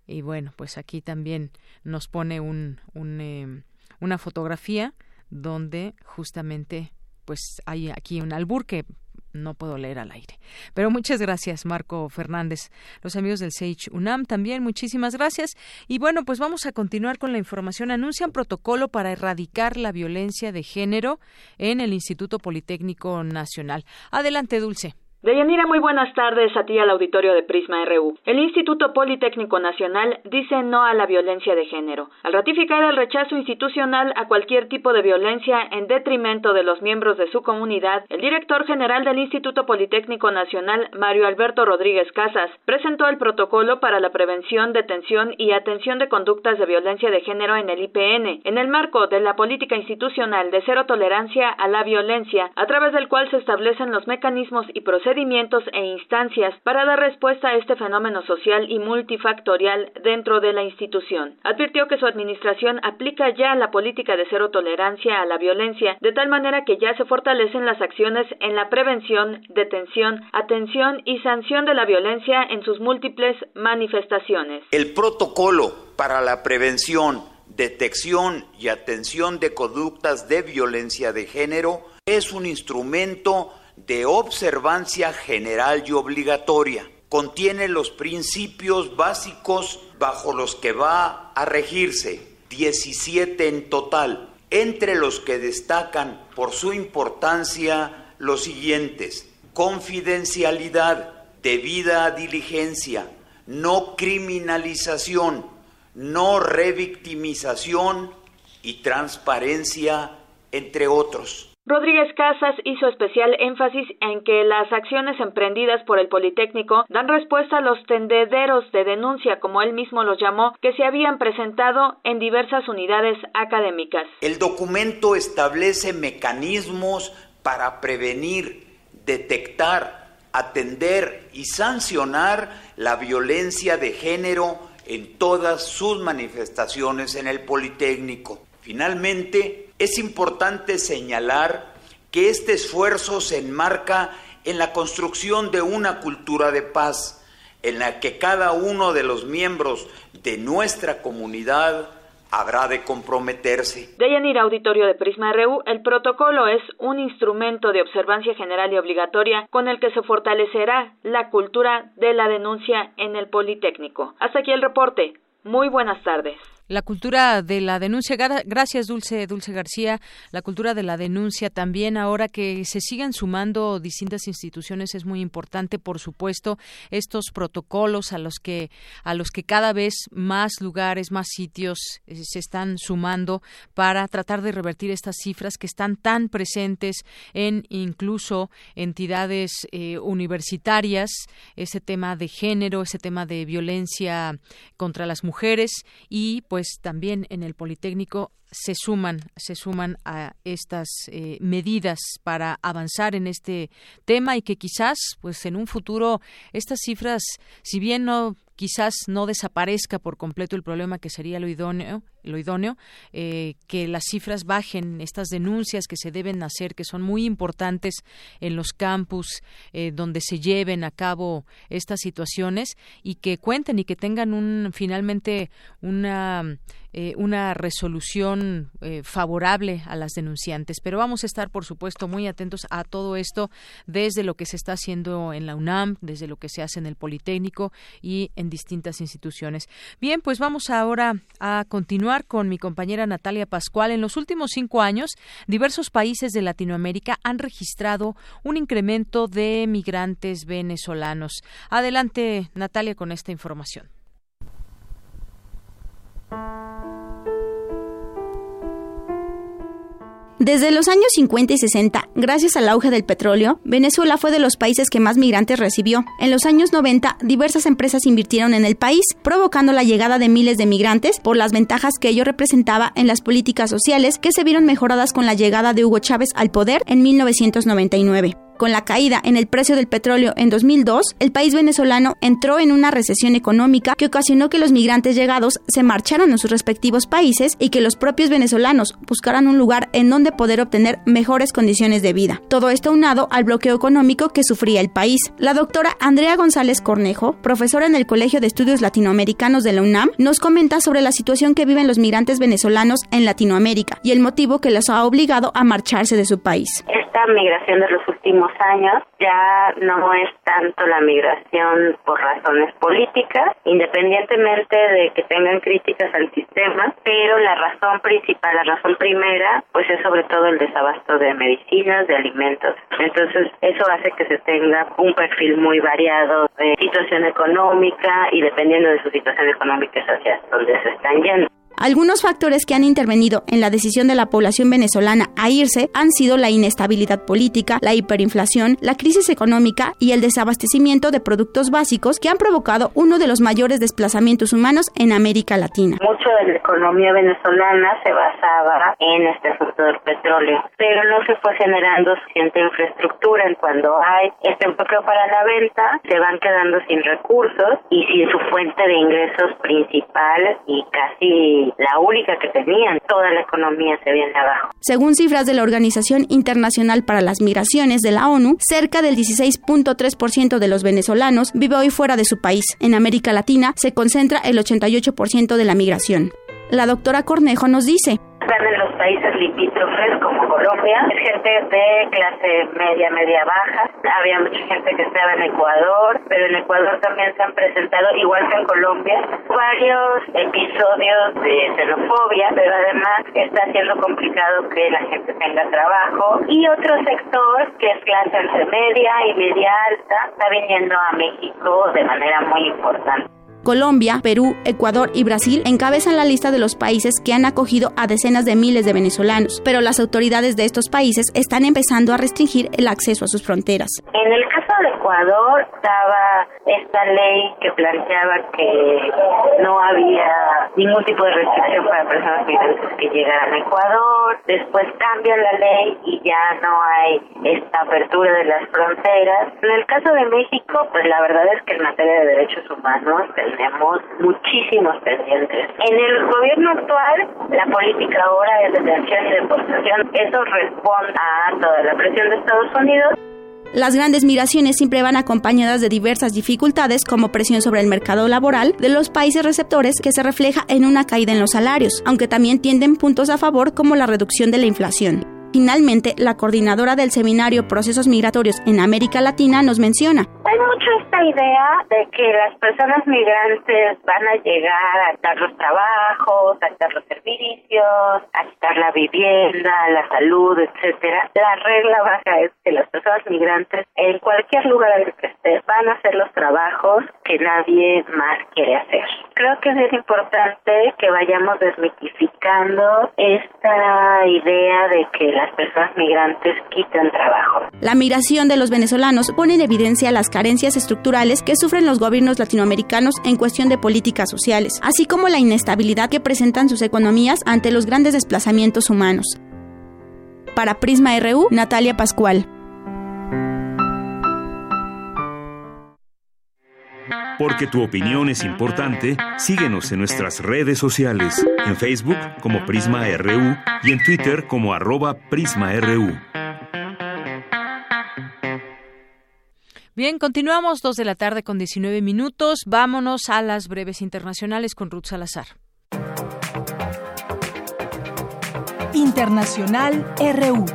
y bueno, pues aquí también nos pone un, un eh, una fotografía donde justamente pues hay aquí un albur que no puedo leer al aire. Pero muchas gracias, Marco Fernández. Los amigos del Sage UNAM también, muchísimas gracias. Y bueno, pues vamos a continuar con la información. Anuncian protocolo para erradicar la violencia de género en el Instituto Politécnico Nacional. Adelante, Dulce. Deyanira, muy buenas tardes a ti al auditorio de Prisma RU. El Instituto Politécnico Nacional dice no a la violencia de género. Al ratificar el rechazo institucional a cualquier tipo de violencia en detrimento de los miembros de su comunidad, el director general del Instituto Politécnico Nacional, Mario Alberto Rodríguez Casas, presentó el protocolo para la prevención, detención y atención de conductas de violencia de género en el IPN, en el marco de la política institucional de cero tolerancia a la violencia, a través del cual se establecen los mecanismos y procedimientos procedimientos e instancias para dar respuesta a este fenómeno social y multifactorial dentro de la institución. Advirtió que su administración aplica ya la política de cero tolerancia a la violencia, de tal manera que ya se fortalecen las acciones en la prevención, detención, atención y sanción de la violencia en sus múltiples manifestaciones. El protocolo para la prevención, detección y atención de conductas de violencia de género es un instrumento de observancia general y obligatoria. Contiene los principios básicos bajo los que va a regirse, 17 en total, entre los que destacan por su importancia los siguientes. Confidencialidad, debida diligencia, no criminalización, no revictimización y transparencia, entre otros. Rodríguez Casas hizo especial énfasis en que las acciones emprendidas por el Politécnico dan respuesta a los tendederos de denuncia, como él mismo los llamó, que se habían presentado en diversas unidades académicas. El documento establece mecanismos para prevenir, detectar, atender y sancionar la violencia de género en todas sus manifestaciones en el Politécnico. Finalmente, es importante señalar que este esfuerzo se enmarca en la construcción de una cultura de paz, en la que cada uno de los miembros de nuestra comunidad habrá de comprometerse. De Yanir Auditorio de Prisma RU, el protocolo es un instrumento de observancia general y obligatoria con el que se fortalecerá la cultura de la denuncia en el Politécnico. Hasta aquí el reporte. Muy buenas tardes. La cultura de la denuncia, gracias Dulce, Dulce García, la cultura de la denuncia también ahora que se sigan sumando distintas instituciones es muy importante, por supuesto, estos protocolos a los que a los que cada vez más lugares, más sitios eh, se están sumando para tratar de revertir estas cifras que están tan presentes en incluso entidades eh, universitarias, ese tema de género, ese tema de violencia contra las mujeres y pues pues también en el Politécnico se suman se suman a estas eh, medidas para avanzar en este tema y que quizás pues en un futuro estas cifras si bien no quizás no desaparezca por completo el problema que sería lo idóneo lo idóneo, eh, que las cifras bajen, estas denuncias que se deben hacer, que son muy importantes en los campus eh, donde se lleven a cabo estas situaciones y que cuenten y que tengan un finalmente una eh, una resolución favorable a las denunciantes. Pero vamos a estar, por supuesto, muy atentos a todo esto desde lo que se está haciendo en la UNAM, desde lo que se hace en el Politécnico y en distintas instituciones. Bien, pues vamos ahora a continuar con mi compañera Natalia Pascual. En los últimos cinco años, diversos países de Latinoamérica han registrado un incremento de migrantes venezolanos. Adelante, Natalia, con esta información. Desde los años 50 y 60, gracias al auge del petróleo, Venezuela fue de los países que más migrantes recibió. En los años 90, diversas empresas invirtieron en el país, provocando la llegada de miles de migrantes por las ventajas que ello representaba en las políticas sociales que se vieron mejoradas con la llegada de Hugo Chávez al poder en 1999 con la caída en el precio del petróleo en 2002, el país venezolano entró en una recesión económica que ocasionó que los migrantes llegados se marcharan a sus respectivos países y que los propios venezolanos buscaran un lugar en donde poder obtener mejores condiciones de vida. Todo esto unado al bloqueo económico que sufría el país. La doctora Andrea González Cornejo, profesora en el Colegio de Estudios Latinoamericanos de la UNAM, nos comenta sobre la situación que viven los migrantes venezolanos en Latinoamérica y el motivo que los ha obligado a marcharse de su país. Esta migración de los últimos años ya no es tanto la migración por razones políticas, independientemente de que tengan críticas al sistema, pero la razón principal, la razón primera, pues es sobre todo el desabasto de medicinas, de alimentos. Entonces, eso hace que se tenga un perfil muy variado de situación económica y dependiendo de su situación económica es hacia donde se están yendo. Algunos factores que han intervenido en la decisión de la población venezolana a irse han sido la inestabilidad política, la hiperinflación, la crisis económica y el desabastecimiento de productos básicos que han provocado uno de los mayores desplazamientos humanos en América Latina. Mucho de la economía venezolana se basaba en este asunto del petróleo, pero no se fue generando suficiente infraestructura. Cuando hay este empleo para la venta, se van quedando sin recursos y sin su fuente de ingresos principal y casi la única que tenían. Toda la economía se viene abajo. Según cifras de la Organización Internacional para las Migraciones de la ONU, cerca del 16.3% de los venezolanos vive hoy fuera de su país. En América Latina se concentra el 88% de la migración. La doctora Cornejo nos dice, como Colombia. Gente de clase media, media baja. Había mucha gente que estaba en Ecuador, pero en Ecuador también se han presentado, igual que en Colombia, varios episodios de xenofobia, pero además está siendo complicado que la gente tenga trabajo. Y otro sector, que es clase media y media alta, está viniendo a México de manera muy importante. Colombia, Perú, Ecuador y Brasil encabezan la lista de los países que han acogido a decenas de miles de venezolanos, pero las autoridades de estos países están empezando a restringir el acceso a sus fronteras. En el caso de Ecuador estaba esta ley que planteaba que no había ningún tipo de restricción para personas migrantes que llegaran a Ecuador, después cambian la ley y ya no hay esta apertura de las fronteras. En el caso de México, pues la verdad es que en materia de derechos humanos tenemos muchísimos pendientes. En el gobierno actual, la política ahora es detención y deportación. Eso responde a toda la presión de Estados Unidos. Las grandes migraciones siempre van acompañadas de diversas dificultades como presión sobre el mercado laboral de los países receptores que se refleja en una caída en los salarios, aunque también tienden puntos a favor como la reducción de la inflación. Finalmente, la coordinadora del seminario Procesos Migratorios en América Latina nos menciona. Hay mucho esta idea de que las personas migrantes van a llegar a quitar los trabajos, a quitar los servicios, a quitar la vivienda, la salud, etcétera. La regla baja es que las personas migrantes en cualquier lugar en que estén van a hacer los trabajos que nadie más quiere hacer. Creo que es importante que vayamos desmitificando esta idea de que las personas migrantes quitan trabajo. La migración de los venezolanos pone en evidencia las carencias estructurales que sufren los gobiernos latinoamericanos en cuestión de políticas sociales, así como la inestabilidad que presentan sus economías ante los grandes desplazamientos humanos. Para Prisma RU, Natalia Pascual. Porque tu opinión es importante, síguenos en nuestras redes sociales, en Facebook como Prisma RU y en Twitter como arroba PrismaRU. Bien, continuamos dos de la tarde con 19 minutos. Vámonos a las breves internacionales con Ruth Salazar. Internacional RU.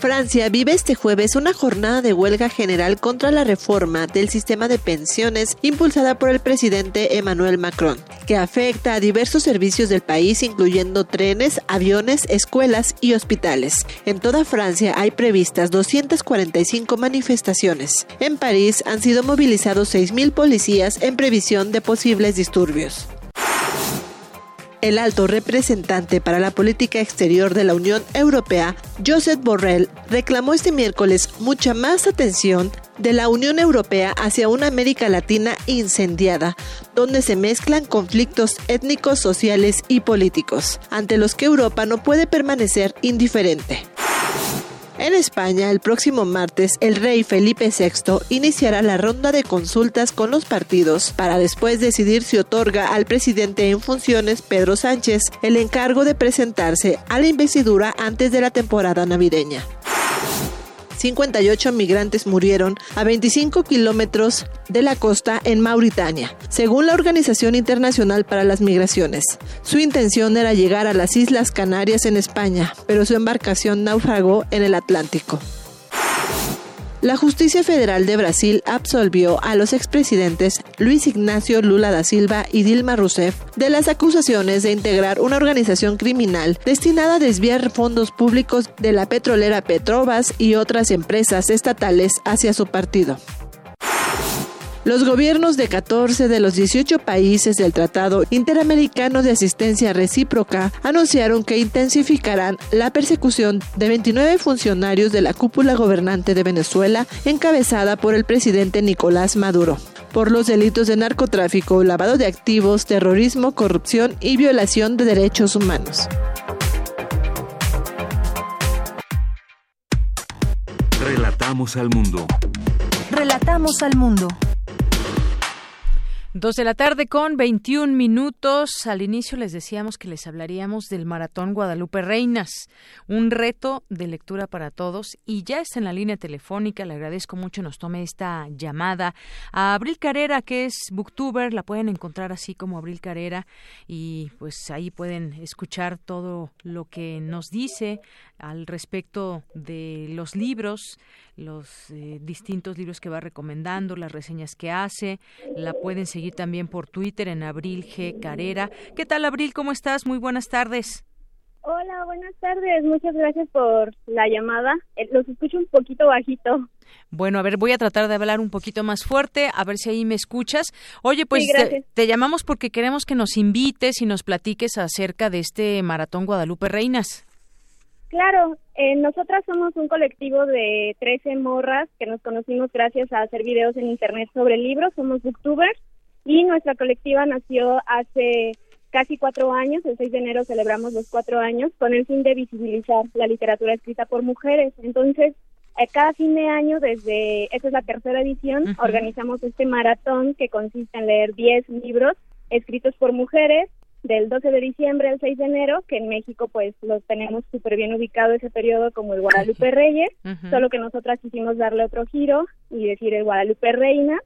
Francia vive este jueves una jornada de huelga general contra la reforma del sistema de pensiones impulsada por el presidente Emmanuel Macron, que afecta a diversos servicios del país, incluyendo trenes, aviones, escuelas y hospitales. En toda Francia hay previstas 245 manifestaciones. En París han sido movilizados 6.000 policías en previsión de posibles disturbios. El alto representante para la política exterior de la Unión Europea, Josep Borrell, reclamó este miércoles mucha más atención de la Unión Europea hacia una América Latina incendiada, donde se mezclan conflictos étnicos, sociales y políticos, ante los que Europa no puede permanecer indiferente. En España, el próximo martes, el rey Felipe VI iniciará la ronda de consultas con los partidos para después decidir si otorga al presidente en funciones, Pedro Sánchez, el encargo de presentarse a la investidura antes de la temporada navideña. 58 migrantes murieron a 25 kilómetros de la costa en Mauritania, según la Organización Internacional para las Migraciones. Su intención era llegar a las Islas Canarias en España, pero su embarcación naufragó en el Atlántico. La Justicia Federal de Brasil absolvió a los expresidentes Luis Ignacio Lula da Silva y Dilma Rousseff de las acusaciones de integrar una organización criminal destinada a desviar fondos públicos de la petrolera Petrobras y otras empresas estatales hacia su partido. Los gobiernos de 14 de los 18 países del Tratado Interamericano de Asistencia Recíproca anunciaron que intensificarán la persecución de 29 funcionarios de la cúpula gobernante de Venezuela encabezada por el presidente Nicolás Maduro por los delitos de narcotráfico, lavado de activos, terrorismo, corrupción y violación de derechos humanos. Relatamos al mundo. Relatamos al mundo. Dos de la tarde con 21 minutos. Al inicio les decíamos que les hablaríamos del Maratón Guadalupe Reinas, un reto de lectura para todos y ya está en la línea telefónica. Le agradezco mucho nos tome esta llamada a Abril Carrera, que es booktuber. La pueden encontrar así como Abril Carrera y pues ahí pueden escuchar todo lo que nos dice al respecto de los libros, los eh, distintos libros que va recomendando, las reseñas que hace. La pueden seguir también por Twitter en Abril G. Carrera. ¿Qué tal, Abril? ¿Cómo estás? Muy buenas tardes. Hola, buenas tardes. Muchas gracias por la llamada. Eh, los escucho un poquito bajito. Bueno, a ver, voy a tratar de hablar un poquito más fuerte, a ver si ahí me escuchas. Oye, pues Sí, te, te llamamos porque queremos que nos invites y nos platiques acerca de este Maratón Guadalupe Reinas. Claro, eh, nosotras somos un colectivo de 13 morras que nos conocimos gracias a hacer videos en internet sobre libros. Somos booktubers y nuestra colectiva nació hace casi cuatro años. El 6 de enero celebramos los cuatro años con el fin de visibilizar la literatura escrita por mujeres. Entonces, eh, cada fin de año, desde, esta es la tercera edición, organizamos este maratón que consiste en leer 10 libros escritos por mujeres del 12 de diciembre al 6 de enero, que en México pues los tenemos súper bien ubicado ese periodo como el Guadalupe Reyes, solo que nosotras quisimos darle otro giro y decir el Guadalupe Reina,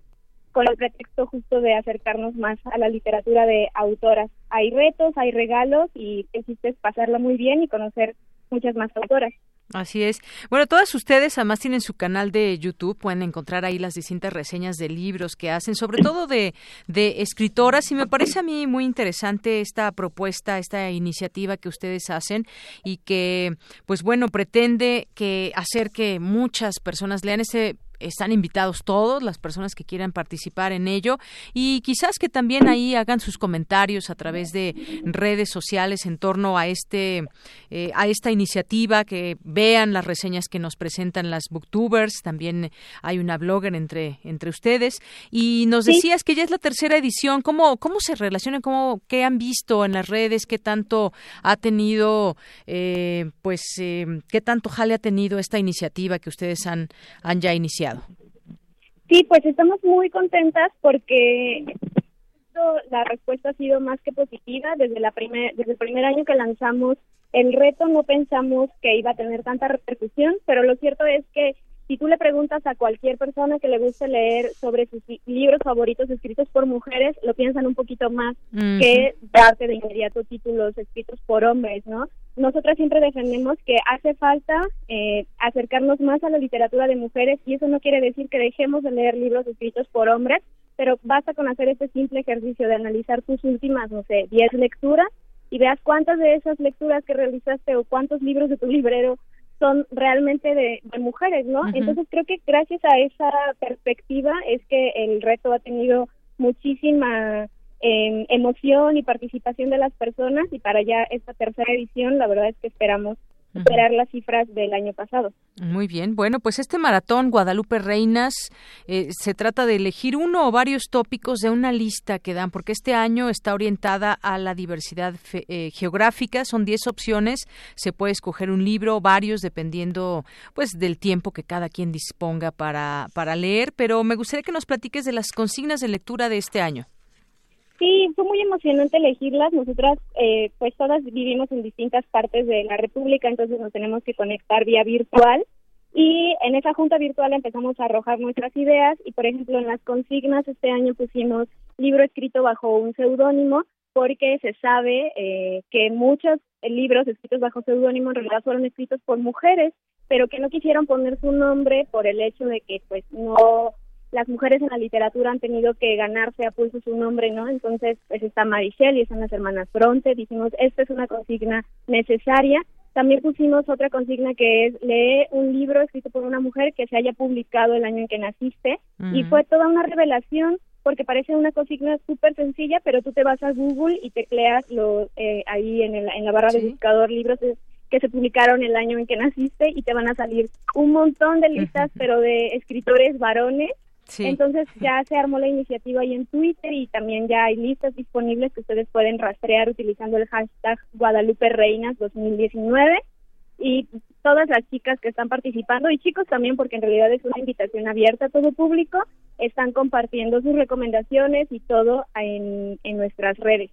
con el pretexto justo de acercarnos más a la literatura de autoras. Hay retos, hay regalos y es pasarla muy bien y conocer muchas más autoras. Así es. Bueno, todas ustedes además tienen su canal de YouTube, pueden encontrar ahí las distintas reseñas de libros que hacen, sobre todo de, de escritoras, y me parece a mí muy interesante esta propuesta, esta iniciativa que ustedes hacen y que, pues bueno, pretende que hacer que muchas personas lean ese están invitados todos, las personas que quieran participar en ello y quizás que también ahí hagan sus comentarios a través de redes sociales en torno a este eh, a esta iniciativa, que vean las reseñas que nos presentan las booktubers, también hay una blogger entre entre ustedes. Y nos Sí. decías que ya es la tercera edición, ¿cómo cómo se relaciona, cómo qué han visto en las redes, qué tanto ha tenido eh, pues eh, qué tanto jale ha tenido esta iniciativa que ustedes han han ya iniciado? Sí, pues estamos muy contentas porque la respuesta ha sido más que positiva. Desde, la primer, desde el primer año que lanzamos el reto no pensamos que iba a tener tanta repercusión, pero lo cierto es que si tú le preguntas a cualquier persona que le guste leer sobre sus li- libros favoritos escritos por mujeres, lo piensan un poquito más que darte de inmediato títulos escritos por hombres, ¿no? Nosotras siempre defendemos que hace falta eh, acercarnos más a la literatura de mujeres y eso no quiere decir que dejemos de leer libros escritos por hombres, pero basta con hacer este simple ejercicio de analizar tus últimas, no sé, 10 lecturas y veas cuántas de esas lecturas que realizaste o cuántos libros de tu librero son realmente de, de mujeres, ¿no? Entonces creo que gracias a esa perspectiva es que el reto ha tenido muchísima eh, emoción y participación de las personas y para ya esta tercera edición la verdad es que esperamos superar las cifras del año pasado. Muy bien. Bueno, pues este maratón Guadalupe Reinas eh, se trata de elegir uno o varios tópicos de una lista que dan, porque este año está orientada a la diversidad fe- eh, geográfica. Son 10 opciones. Se puede escoger un libro o varios dependiendo, pues, del tiempo que cada quien disponga para para leer. Pero me gustaría que nos platiques de las consignas de lectura de este año. Sí, fue muy emocionante elegirlas. Nosotras, eh, pues todas vivimos en distintas partes de la República, entonces nos tenemos que conectar vía virtual. Y en esa junta virtual empezamos a arrojar nuestras ideas y, por ejemplo, en las consignas este año pusimos libro escrito bajo un seudónimo porque se sabe eh, que muchos libros escritos bajo seudónimo en realidad fueron escritos por mujeres, pero que no quisieron poner su nombre por el hecho de que pues no las mujeres en la literatura han tenido que ganarse a pulso su nombre, ¿no? Entonces, pues está Marichel y están las hermanas Bronte, dijimos, esta es una consigna necesaria. También pusimos otra consigna que es lee un libro escrito por una mujer que se haya publicado el año en que naciste y fue toda una revelación porque parece una consigna súper sencilla, pero tú te vas a Google y tecleas lo, eh, ahí en, el- en la barra de Sí. buscador libros de- que se publicaron el año en que naciste y te van a salir un montón de listas, pero de escritores varones. Entonces ya se armó la iniciativa ahí en Twitter y también ya hay listas disponibles que ustedes pueden rastrear utilizando el hashtag Guadalupe Reinas 2019 y todas las chicas que están participando y chicos también porque en realidad es una invitación abierta a todo público están compartiendo sus recomendaciones y todo en, en nuestras redes.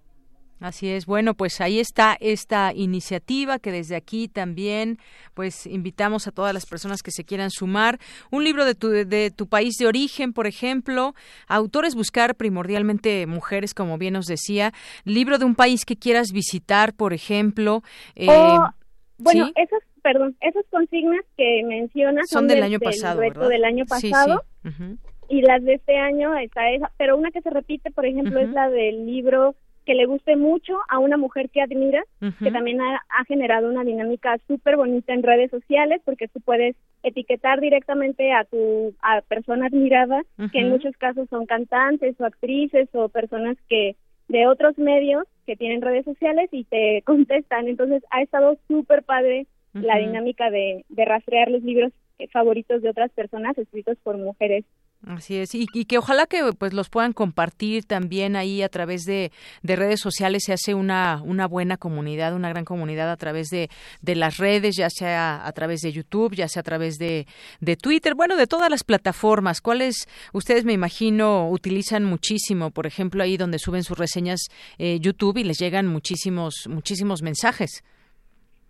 Así es. Bueno, pues ahí está esta iniciativa que desde aquí también pues invitamos a todas las personas que se quieran sumar. Un libro de tu, de tu país de origen, por ejemplo. Autores buscar primordialmente mujeres, como bien nos decía. Libro de un país que quieras visitar, por ejemplo. Eh, oh, bueno, esas, perdón, esas consignas que mencionas son, del, año pasado, reto del año pasado. Y las de este año está esa, pero una que se repite, por ejemplo, es la del libro que le guste mucho a una mujer que admira, que también ha, generado una dinámica súper bonita en redes sociales, porque tú puedes etiquetar directamente a tu a persona admirada, que en muchos casos son cantantes o actrices o personas que de otros medios que tienen redes sociales y te contestan. Entonces ha estado súper padre la dinámica de, de rastrear los libros favoritos de otras personas escritos por mujeres Así es, y, que ojalá que pues los puedan compartir también ahí a través de, de, redes sociales, se hace una, una buena comunidad, una gran comunidad a través de, de las redes, ya sea a través de YouTube, ya sea a través de, de Twitter, bueno, de todas las plataformas, cuáles ustedes me imagino utilizan muchísimo, por ejemplo, ahí donde suben sus reseñas eh, YouTube y les llegan muchísimos, muchísimos mensajes.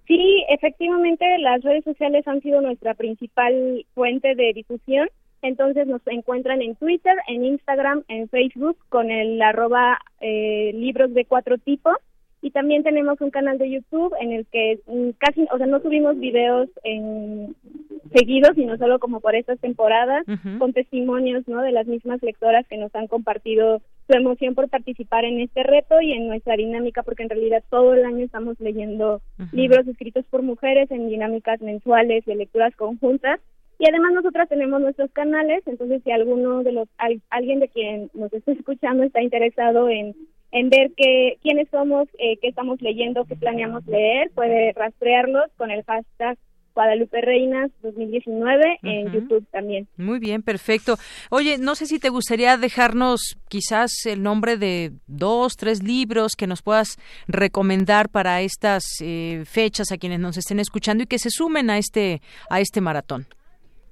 Sí, efectivamente, las redes sociales han sido nuestra principal fuente de difusión entonces nos encuentran en Twitter, en Instagram, en Facebook con el arroba eh, libros de cuatro tipos. Y también tenemos un canal de YouTube en el que mm, casi, o sea, no subimos videos en seguidos, sino solo como por estas temporadas, con testimonios, ¿no? De las mismas lectoras que nos han compartido su emoción por participar en este reto y en nuestra dinámica, porque en realidad todo el año estamos leyendo libros escritos por mujeres en dinámicas mensuales de lecturas conjuntas y además nosotras tenemos nuestros canales, entonces si alguno de los alguien de quien nos está escuchando está interesado en en ver qué quiénes somos, eh, qué estamos leyendo, qué planeamos leer, puede rastrearlos con el hashtag Guadalupe Reinas 2019 en YouTube también. Muy bien, perfecto. Oye, no sé si te gustaría dejarnos quizás el nombre de dos, tres libros que nos puedas recomendar para estas eh, fechas a quienes nos estén escuchando y que se sumen a este a este maratón.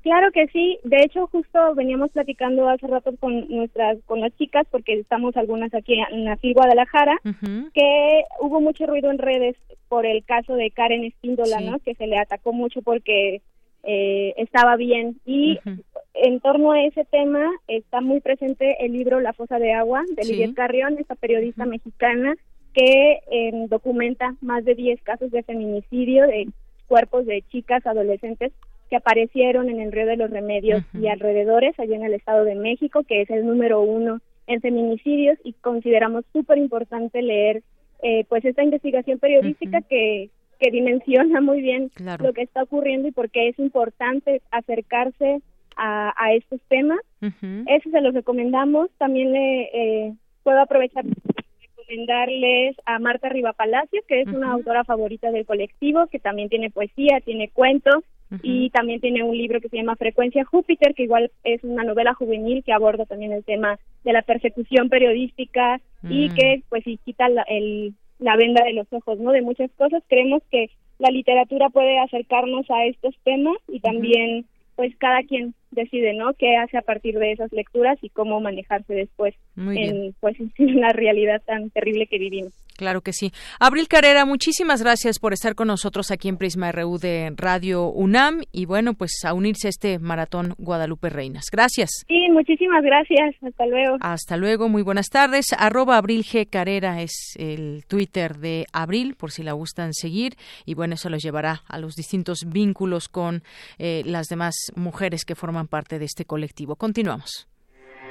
Claro que sí, de hecho justo veníamos platicando hace rato con nuestras con las chicas porque estamos algunas aquí en la FIL Guadalajara que hubo mucho ruido en redes por el caso de Karen Espíndola, ¿no? Que se le atacó mucho porque eh, estaba bien. Y en torno a ese tema está muy presente el libro La fosa de agua de Lidia Carrión, esta periodista mexicana que em, documenta más de 10 casos de feminicidio de cuerpos de chicas adolescentes que aparecieron en el Río de los Remedios y alrededores, allá en el Estado de México, que es el número uno en feminicidios y consideramos súper importante leer eh, pues esta investigación periodística que, que dimensiona muy bien lo que está ocurriendo y por qué es importante acercarse a, a estos temas. Eso se los recomendamos. También le eh, puedo aprovechar recomendarles a Marta Riva Palacio, que es una autora favorita del colectivo, que también tiene poesía, tiene cuentos y también tiene un libro que se llama Frecuencia Júpiter, que igual es una novela juvenil que aborda también el tema de la persecución periodística y mm. que pues y quita la, el, la venda de los ojos, ¿no? De muchas cosas. Creemos que la literatura puede acercarnos a estos temas y también pues cada quien decide, ¿no? Qué hace a partir de esas lecturas y cómo manejarse después en pues en la realidad tan terrible que vivimos. Claro que sí. Abril Carrera, muchísimas gracias por estar con nosotros aquí en Prisma RU de Radio UNAM y bueno, pues a unirse a este maratón Guadalupe Reinas. Gracias. Sí, muchísimas gracias. Hasta luego. Hasta luego, muy buenas tardes. Arroba Abril G. Carrera es el Twitter de Abril, por si la gustan seguir. Y bueno, eso los llevará a los distintos vínculos con eh, las demás mujeres que forman parte de este colectivo. Continuamos.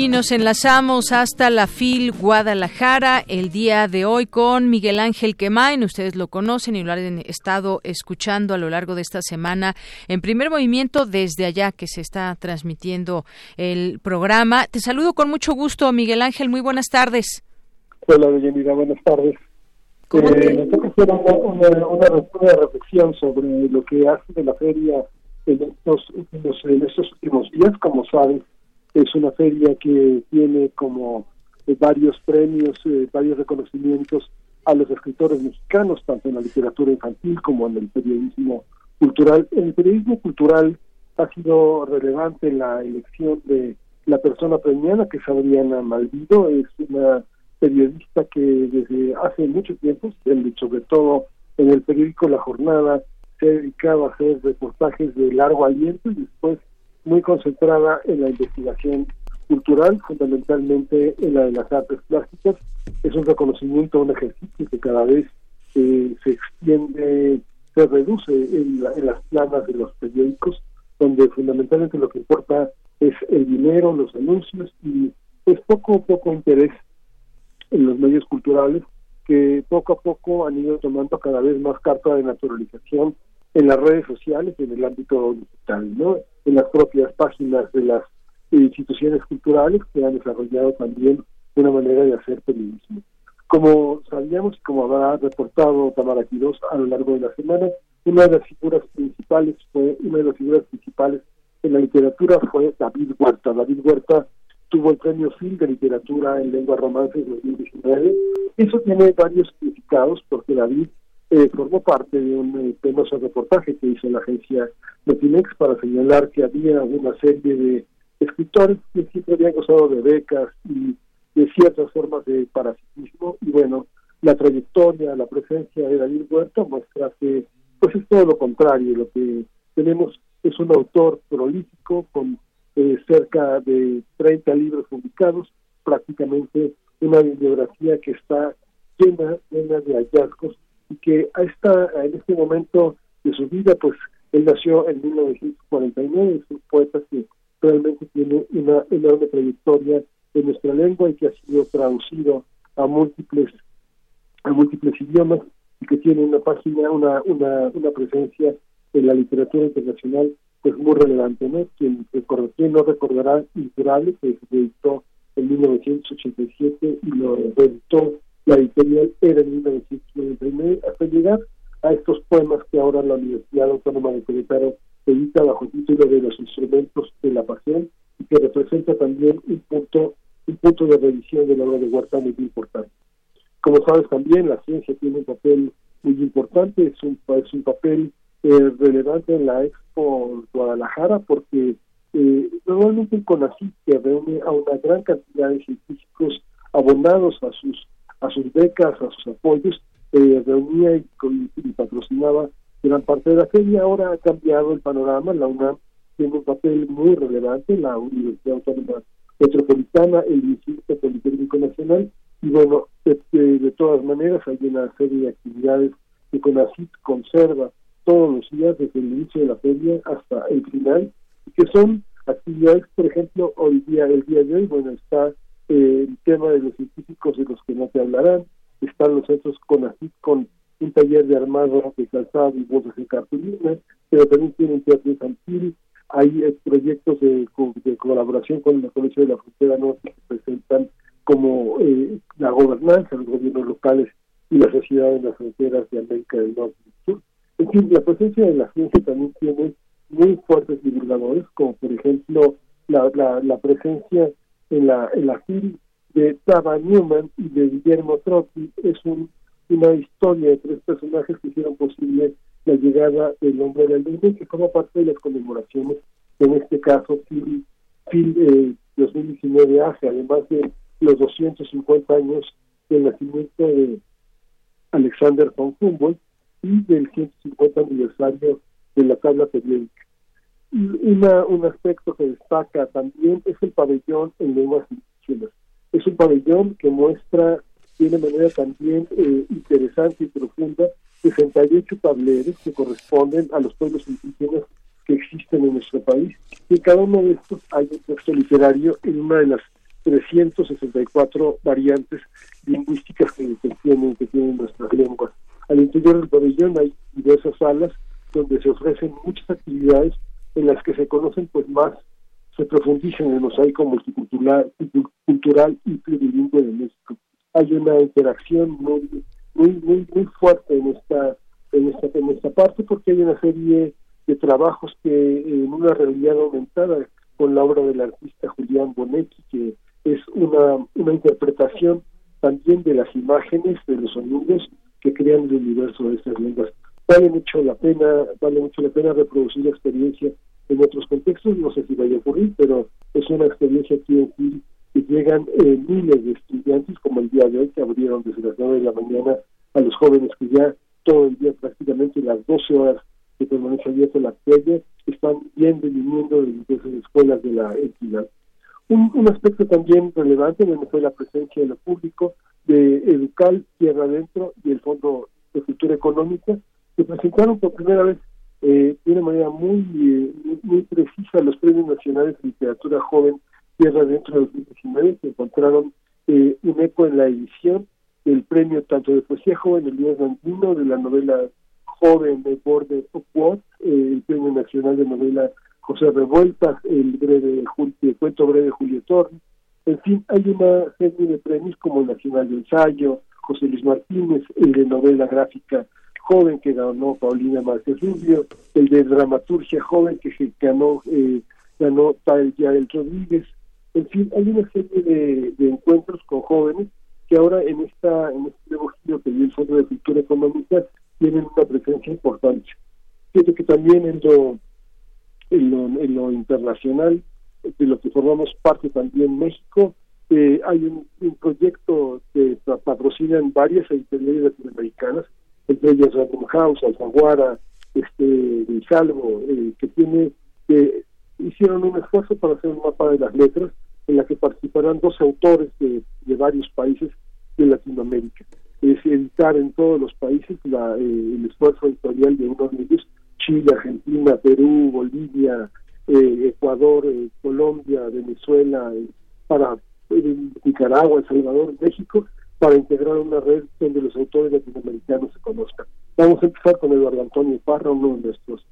Y nos enlazamos hasta la FIL Guadalajara el día de hoy con Miguel Ángel Quemain. Ustedes lo conocen y lo han estado escuchando a lo largo de esta semana en primer movimiento desde allá que se está transmitiendo el programa. Te saludo con mucho gusto, Miguel Ángel. Muy buenas tardes. Hola, Deyanira. Buenas tardes. Eh, hacer una, una, reflexión sobre lo que hace de la feria en estos, en estos últimos días. Como sabes, es una feria que tiene como eh, varios premios, eh, varios reconocimientos a los escritores mexicanos, tanto en la literatura infantil como en el periodismo cultural. En el periodismo cultural ha sido relevante la elección de la persona premiada, que es Adriana Malvido, es una periodista que desde hace mucho tiempo, sobre todo en el periódico La Jornada, se ha dedicado a hacer reportajes de largo aliento y después muy concentrada en la investigación cultural, fundamentalmente en la de las artes plásticas. Es un reconocimiento, un ejercicio que cada vez eh, se extiende, se reduce en, las planas de los periódicos, donde fundamentalmente lo que importa es el dinero, los anuncios y es poco poco interés en los medios culturales que poco a poco han ido tomando cada vez más carta de naturalización en las redes sociales, en el ámbito digital, ¿no? en las propias páginas de las instituciones culturales que han desarrollado también una manera de hacer periodismo. Como sabíamos y como habrá reportado Tamara Quirós a lo largo de la semana, una de las figuras principales fue, una de las figuras principales en la literatura fue David Huerta. David Huerta tuvo el premio Phil de literatura en lengua romance en 2019. Eso tiene varios significados porque David eh, formó parte de un eh, penoso reportaje que hizo la agencia Notimex para señalar que había una serie de escritores que siempre habían gozado de becas y de ciertas formas de parasitismo. Y bueno, la trayectoria, la presencia de David Huerta muestra que pues es todo lo contrario, lo que tenemos es un autor prolífico con eh, cerca de 30 libros publicados, prácticamente una bibliografía que está llena, llena de hallazgos y que a esta, en este momento de su vida, pues él nació en 1949, es un poeta que realmente tiene una enorme trayectoria en nuestra lengua y que ha sido traducido a múltiples a múltiples idiomas y que tiene una página, una, una, una presencia en la literatura internacional pues muy relevante, ¿no? Quien, quien no recordará Incurable, que se editó en 1987 y lo editó la editorial era en 1999, hasta llegar a estos poemas que ahora la Universidad Autónoma de Querétaro edita bajo el título de los instrumentos de la pasión y que representa también un punto un punto de revisión de la obra de Huerta muy importante. Como sabes también, la ciencia tiene un papel muy importante, es un, es un papel eh, relevante en la Expo Guadalajara porque eh, normalmente el CONACYT que reúne a una gran cantidad de científicos abonados a sus a sus becas, a sus apoyos, eh, reunía y, patrocinaba gran parte de la feria. Ahora ha cambiado el panorama, la UNAM tiene un papel muy relevante, la Universidad Autónoma Metropolitana, el Instituto Politécnico Nacional, y bueno, de, todas maneras hay una serie de actividades que CONACYT conserva todos los días desde el inicio de la feria hasta el final, que son actividades, por ejemplo, hoy día, el día de hoy, bueno, está el tema de los científicos de los que no te hablarán, están los centros con con un taller de armado de calzado y voces de cartulina, pero también tienen teatro infantil, hay eh, proyectos de, colaboración con la Colegio de la Frontera Norte que presentan como eh, la gobernanza, los gobiernos locales y la sociedad en las fronteras de América del Norte y Sur. En fin, la presencia de la ciencia también tiene muy fuertes divulgadores, como por ejemplo la, la presencia en la, en la film de Tava Newman y de Guillermo Trotti es un, una historia de tres personajes que hicieron posible la llegada del hombre del mundo que forma parte de las conmemoraciones en este caso FIL, FIL 2019 hace además de los 250 años del nacimiento de Alexander von Humboldt y del 150 aniversario de la tabla periódica una, un aspecto que destaca también es el pabellón en lenguas indígenas. Es un pabellón que muestra de manera también eh, interesante y profunda 68 tableros que corresponden a los pueblos indígenas que existen en nuestro país. Y en cada uno de estos hay un texto literario en una de las 364 variantes lingüísticas que, tienen, que tienen nuestras lenguas. Al interior del pabellón hay diversas salas donde se ofrecen muchas actividades en las que se conocen pues más, se profundiza en el mosaico multicultural cultural y plurilingüe de México. Hay una interacción muy, muy, muy, muy fuerte en esta, en esta, en esta parte porque hay una serie de trabajos que en una realidad aumentada con la obra del artista Julián Bonetti, que es una, una interpretación también de las imágenes, de los sonidos que crean el universo de estas lenguas. Vale mucho la pena, vale mucho la pena reproducir la experiencia en otros contextos, no sé si vaya a ocurrir, pero es una experiencia Gil que llegan eh, miles de estudiantes, como el día de hoy, que abrieron desde las 9 de la mañana a los jóvenes que ya todo el día, prácticamente las 12 horas que permanece abierta la calle, están y viniendo de diversas escuelas de la entidad. Un, un aspecto también relevante fue la presencia de lo público de Educal Tierra Adentro y el Fondo de Cultura Económica, que presentaron por primera vez eh, de una manera muy, eh, muy, precisa los premios nacionales de literatura joven Tierra Adentro de 2019, que encontraron eh, un eco en la edición del premio tanto de poesía joven Elías Andino, de la novela joven de Borde of el premio nacional de novela José Revueltas, el breve el cuento breve de Julio Torres. En fin, hay una serie de premios como el Nacional de Ensayo, José Luis Martínez, el de novela gráfica joven que ganó Paulina Márquez Rubio, el de dramaturgia joven que ganó eh, ganó Yael Rodríguez. En fin, hay una serie de, encuentros con jóvenes que ahora en esta en este nuevo giro que dio el Fondo de Cultura Económica tienen una presencia importante. Fíjate que también en lo en lo, internacional, de lo que formamos parte también México. Eh, hay un, proyecto que patrocinan varias editoriales latinoamericanas, entre ellas Random House, Alfaguara, este, Salvo, eh, que tiene, que hicieron un esfuerzo para hacer un mapa de las letras en la que participarán dos autores de, varios países de Latinoamérica. Es editar en todos los países la, eh, el esfuerzo editorial de unos de Chile, Argentina, Perú, Bolivia, eh, Ecuador, eh, Colombia, Venezuela, eh, para Nicaragua, El Salvador, México, para integrar una red donde los autores latinoamericanos se conozcan. Vamos a empezar con Eduardo Antonio Parra, uno de nuestros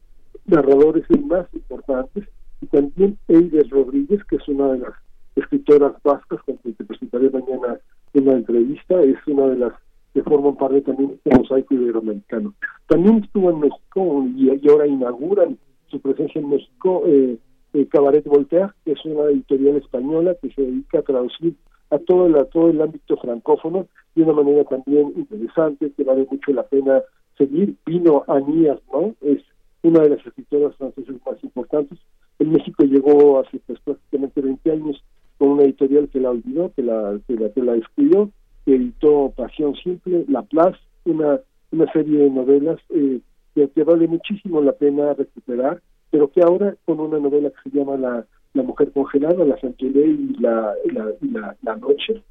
narradores más importantes, y también Eider Rodríguez, que es una de las escritoras vascas con quien te presentaré mañana en la entrevista, es una de las que forman parte también del mosaico iberoamericano. También estuvo en México y, ahora inauguran su presencia en México eh, eh, Cabaret Voltaire, que es una editorial española que se dedica a traducir a todo el, todo el ámbito francófono de una manera también interesante, que vale mucho la pena seguir. Vino Anías, ¿no? Es una de las escritoras francesas más importantes. En México llegó hace pues, prácticamente 20 años con una editorial que la olvidó, que la, que la, que que editó Pasión Simple, La Plaza, una, una serie de novelas eh, que, vale muchísimo la pena recuperar, pero que ahora con una novela que se llama La, la Mujer Congelada, La Santelé y La, la, Noche,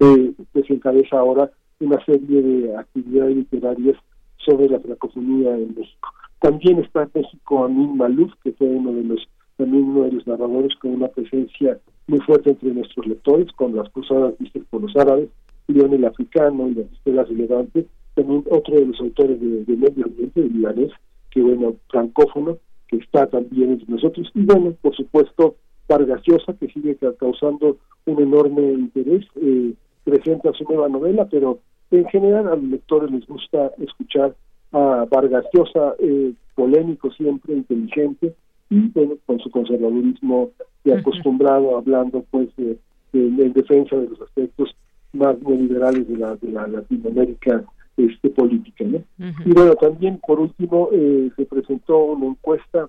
eh, pues encabeza ahora una serie de actividades literarias sobre la francofonía en México. También está México Amin Maluf, que fue uno de los también uno de los narradores con una presencia muy fuerte entre nuestros lectores, con las cruzadas vistas por los árabes, León el Africano y las estelas de también otro de los autores de, Medio Ambiente, el libanés, que bueno, francófono, que está también entre nosotros, y bueno, por supuesto, Vargas Llosa, que sigue causando un enorme interés, eh, presenta su nueva novela, pero en general a los lectores les gusta escuchar a Vargas Llosa, eh, polémico siempre, inteligente, y bueno, con su conservadurismo y acostumbrado hablando pues de, en defensa de los aspectos más neoliberales de la, de la Latinoamérica este, política. ¿no? Y bueno, también por último eh, se presentó una encuesta,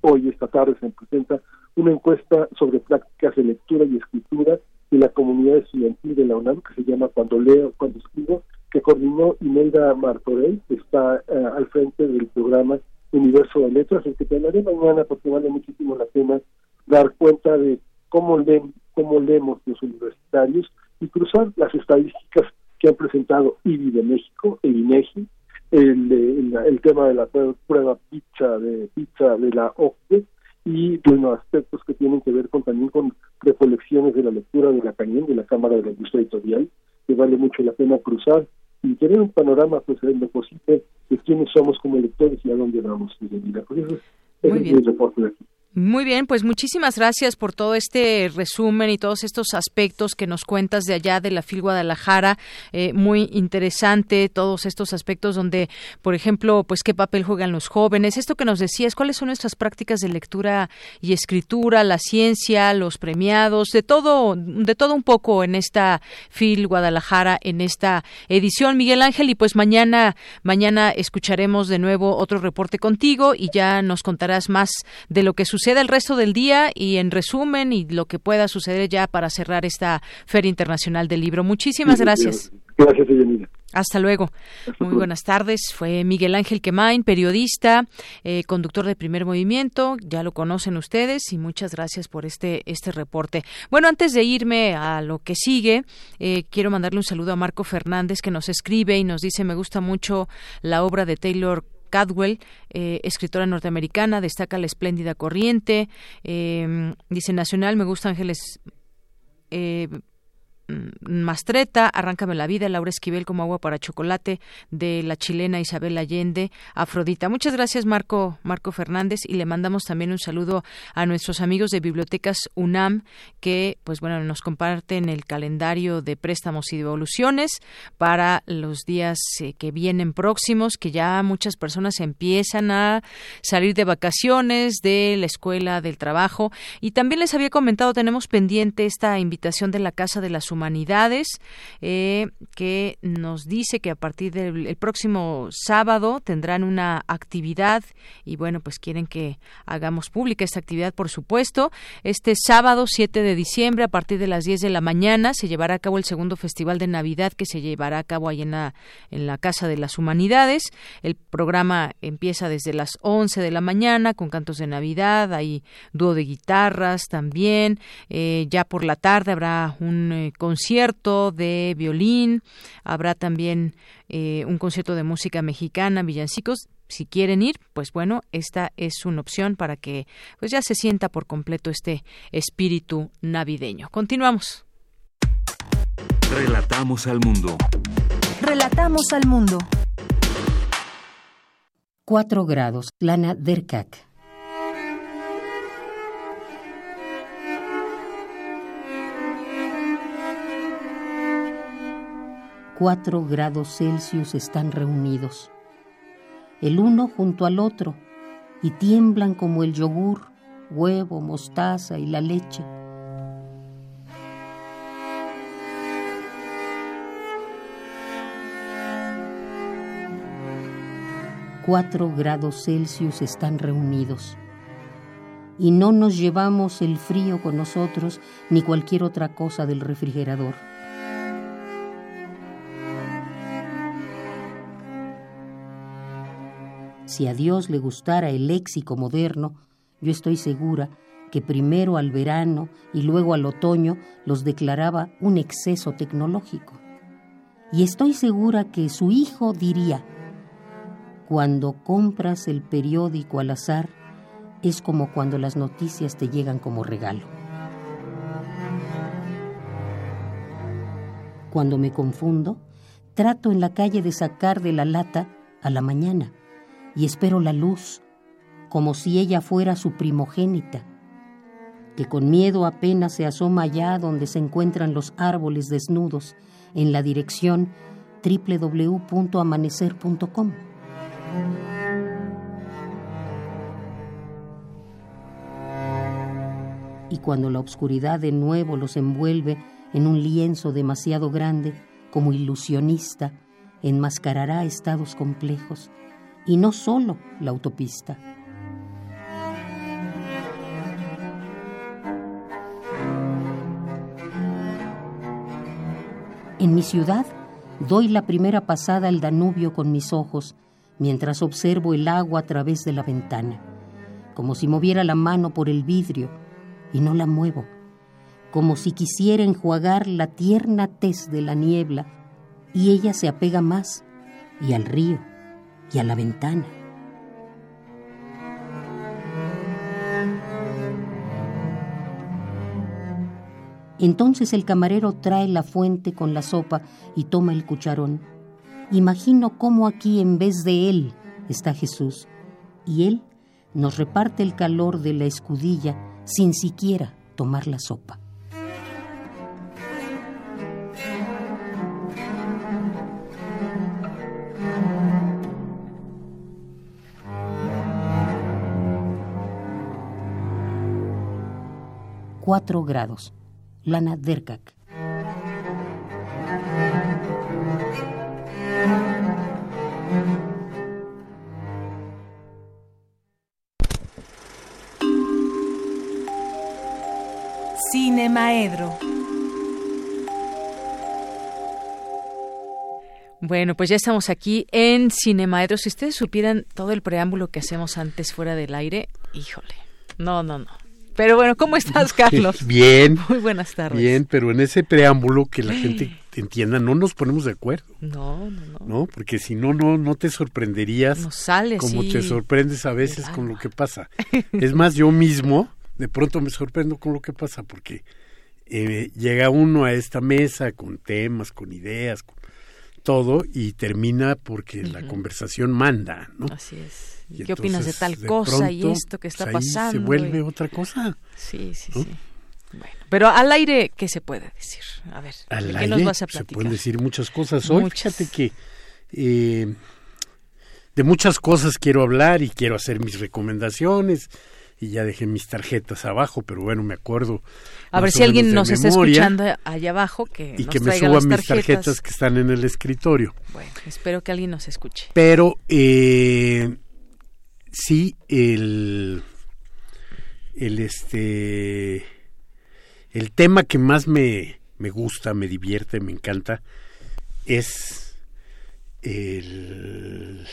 hoy esta tarde se presenta una encuesta sobre prácticas de lectura y escritura de la comunidad estudiantil de la UNAM que se llama Cuando leo, cuando escribo, que coordinó Imelda Martorell, que está eh, al frente del programa Universo de Letras, el que te hablaré mañana porque vale muchísimo la pena dar cuenta de cómo leen, cómo leemos los universitarios y cruzar las estadísticas que han presentado IBI de México, el INEGI, el, el, tema de la prueba pizza de pizza de la OCDE y bueno, aspectos que tienen que ver con también con recolecciones de la lectura de la cañón de la Cámara de la Industria Editorial, que vale mucho la pena cruzar y tener un panorama pues en lo posible de quiénes somos como lectores y a dónde vamos en vida. Pues eso es, el reporte de aquí. Muy bien, pues muchísimas gracias por todo este resumen y todos estos aspectos que nos cuentas de allá de la FIL Guadalajara. Eh, muy interesante todos estos aspectos donde, por ejemplo, pues qué papel juegan los jóvenes. Esto que nos decías, cuáles son nuestras prácticas de lectura y escritura, la ciencia, los premiados, de todo, de todo un poco en esta FIL Guadalajara, en esta edición, Miguel Ángel. Y pues mañana, mañana escucharemos de nuevo otro reporte contigo y ya nos contarás más de lo que sucede suceda el resto del día y en resumen y lo que pueda suceder ya para cerrar esta Feria Internacional del Libro. Muchísimas gracias. Gracias, Hasta luego. Muy buenas tardes. Fue Miguel Ángel Quemain, periodista, eh, conductor de Primer Movimiento. Ya lo conocen ustedes y muchas gracias por este este reporte. Bueno, antes de irme a lo que sigue, eh, quiero mandarle un saludo a Marco Fernández que nos escribe y nos dice me gusta mucho la obra de Taylor Cadwell, eh, escritora norteamericana, destaca la espléndida corriente. Eh, dice Nacional, me gusta Ángeles. Mm, Mastreta, Arráncame la vida, Laura Esquivel como agua para chocolate, de la chilena Isabel Allende, Afrodita. Muchas gracias Marco, Marco Fernández y le mandamos también un saludo a nuestros amigos de Bibliotecas UNAM que pues bueno nos comparten el calendario de préstamos y devoluciones para los días eh, que vienen próximos, que ya muchas personas empiezan a salir de vacaciones, de la escuela, del trabajo y también les había comentado tenemos pendiente esta invitación de la Casa de las eh, que nos dice que a partir del próximo sábado tendrán una actividad y bueno, pues quieren que hagamos pública esta actividad, por supuesto. Este sábado 7 de diciembre, a partir de las 10 de la mañana, se llevará a cabo el segundo Festival de Navidad que se llevará a cabo ahí en la, en la Casa de las Humanidades. El programa empieza desde las 11 de la mañana con cantos de Navidad, hay dúo de guitarras también. Eh, ya por la tarde habrá un eh, concierto de violín, habrá también eh, un concierto de música mexicana, villancicos. Si quieren ir, pues bueno, esta es una opción para que pues ya se sienta por completo este espíritu navideño. Continuamos. Relatamos al mundo. Relatamos al mundo. Cuatro grados, Lana Derkak. 4 grados Celsius están reunidos, el uno junto al otro, y tiemblan como el yogur, huevo, mostaza y la leche. Cuatro grados Celsius están reunidos. Y no nos llevamos el frío con nosotros ni cualquier otra cosa del refrigerador. Si a Dios le gustara el léxico moderno, yo estoy segura que primero al verano y luego al otoño los declaraba un exceso tecnológico. Y estoy segura que su hijo diría, cuando compras el periódico al azar, es como cuando las noticias te llegan como regalo. Cuando me confundo, trato en la calle de sacar de la lata a la mañana y espero la luz, como si ella fuera su primogénita, que con miedo apenas se asoma allá donde se encuentran los árboles desnudos, en la dirección www.amanecer.com. Y cuando la oscuridad de nuevo los envuelve en un lienzo demasiado grande, como ilusionista, enmascarará estados complejos y no solo la autopista. En mi ciudad doy la primera pasada al Danubio con mis ojos mientras observo el agua a través de la ventana, como si moviera la mano por el vidrio y no la muevo, como si quisiera enjuagar la tierna tez de la niebla y ella se apega más y al río y a la ventana. Entonces el camarero trae la fuente con la sopa y toma el cucharón. Imagino cómo aquí en vez de él está Jesús y él nos reparte el calor de la escudilla sin siquiera tomar la sopa. Cuatro grados. Lana Derkak. Cine Maedro. Bueno, pues ya estamos aquí en Cinemaedro. Si ustedes supieran todo el preámbulo que hacemos antes fuera del aire, híjole. No, no, no. Pero bueno, ¿cómo estás, Carlos? Bien. Muy buenas tardes. Bien, pero en ese preámbulo que la gente entienda, no nos ponemos de acuerdo. No, no, no. ¿No? Porque si no, no, no te sorprenderías Nos sale como te sorprendes a veces con lo que pasa. Es más, yo mismo de pronto me sorprendo con lo que pasa porque eh, llega uno a esta mesa con temas, con ideas, con todo y termina porque la Ujú. conversación manda, ¿no? Así es. Y ¿Qué opinas de entonces, tal de cosa y pronto, esto que está pues, ahí pasando? Se vuelve y- otra cosa. Sí, sí, ¿no? sí. Bueno, pero al aire, ¿qué se puede decir? A ver, Al ¿de qué aire nos vas a se platicar? pueden decir muchas cosas. Hoy, Muchas. fíjate que eh, de muchas cosas quiero hablar y quiero hacer mis recomendaciones y ya dejé mis tarjetas abajo, pero bueno, me acuerdo. A ver si alguien nos está escuchando allá abajo que y nos que me suba mis tarjetas que están en el escritorio. Bueno, espero que alguien nos escuche. Pero eh, sí, el, el este el tema que más me, me gusta, me divierte, me encanta, es el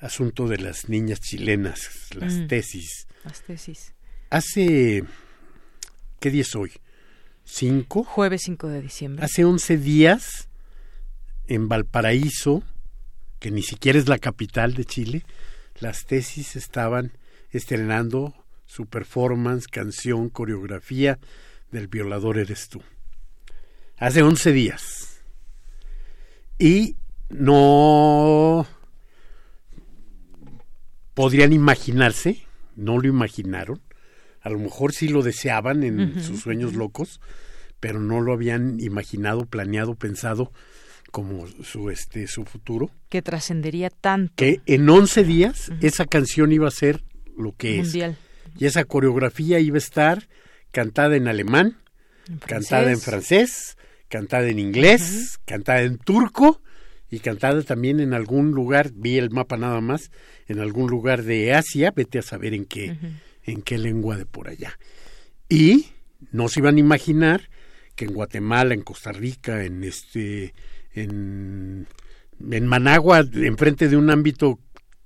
asunto de las niñas chilenas, las Mm. tesis. Las tesis. Hace, ¿qué día es hoy? ¿Cinco? Jueves 5 de diciembre. Hace 11 días, en Valparaíso, que ni siquiera es la capital de Chile, las tesis estaban estrenando su performance, canción, coreografía del violador eres tú. Hace 11 días. Y no podrían imaginarse, no lo imaginaron, a lo mejor sí lo deseaban en sus sueños locos, pero no lo habían imaginado, planeado, pensado como su este su futuro. Que trascendería tanto. Que en 11 días esa canción iba a ser lo que Mundial. es. Y esa coreografía iba a estar cantada en alemán, cantada en francés, cantada en inglés, cantada en turco y cantada también en algún lugar, vi el mapa nada más, en algún lugar de Asia, vete a saber en qué, en qué lengua de por allá. Y no se iban a imaginar que en Guatemala, en Costa Rica, en este, en, en Managua, enfrente de un ámbito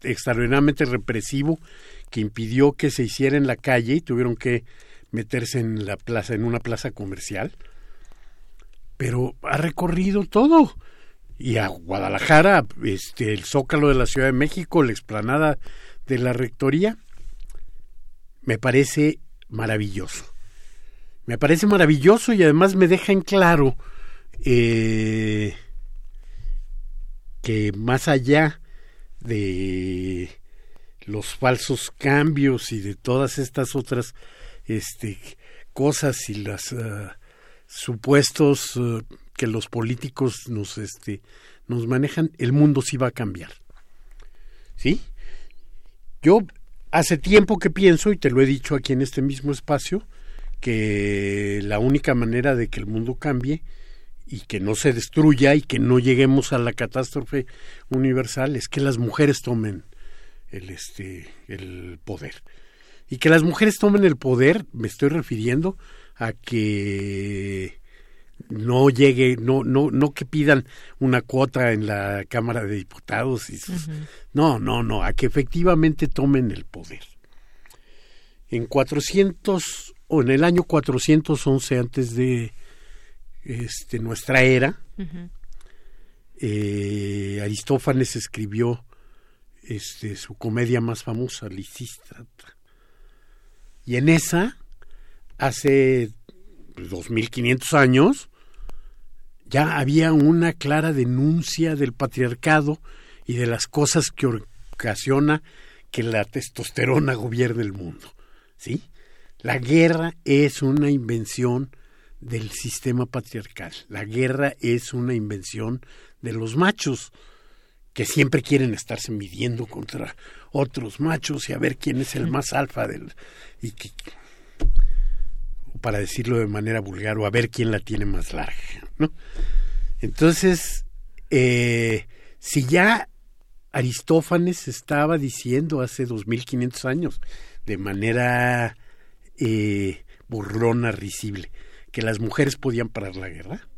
extraordinariamente represivo que impidió que se hiciera en la calle y tuvieron que meterse en la plaza, en una plaza comercial. Pero ha recorrido todo. Y a Guadalajara, este, el Zócalo de la Ciudad de México, la explanada de la Rectoría, me parece maravilloso. Me parece maravilloso y además me deja en claro eh, que más allá de los falsos cambios y de todas estas otras este, cosas y los supuestos uh, que los políticos nos, este, nos manejan, el mundo sí va a cambiar. ¿Sí? Yo hace tiempo que pienso, y te lo he dicho aquí en este mismo espacio, que la única manera de que el mundo cambie y que no se destruya y que no lleguemos a la catástrofe universal es que las mujeres tomen el este el poder y que las mujeres tomen el poder me estoy refiriendo a que no llegue no no no que pidan una cuota en la Cámara de Diputados y sus, uh -huh. no no no a que efectivamente tomen el poder en 400 o en el año 411 antes de este, nuestra era, uh -huh. eh, Aristófanes escribió este, su comedia más famosa, Lisístrata. Y en esa hace 2500 años, ya había una clara denuncia del patriarcado y de las cosas que ocasiona que la testosterona gobierne el mundo. ¿Sí? La guerra es una invención del sistema patriarcal. La guerra es una invención de los machos que siempre quieren estarse midiendo contra otros machos y a ver quién es el más alfa del y que para decirlo de manera vulgar o a ver quién la tiene más larga, ¿no? Entonces, eh, si ya Aristófanes estaba diciendo hace 2500 años de manera eh, risible, que las mujeres podían parar la guerra,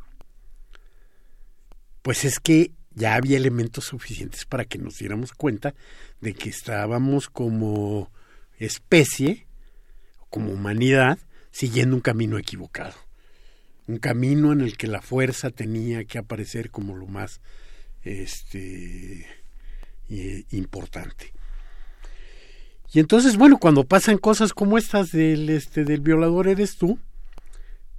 pues es que ya había elementos suficientes para que nos diéramos cuenta de que estábamos como especie, como humanidad, siguiendo un camino equivocado. Un camino en el que la fuerza tenía que aparecer como lo más este, importante. Y entonces, bueno, cuando pasan cosas como estas del, este, del violador eres tú,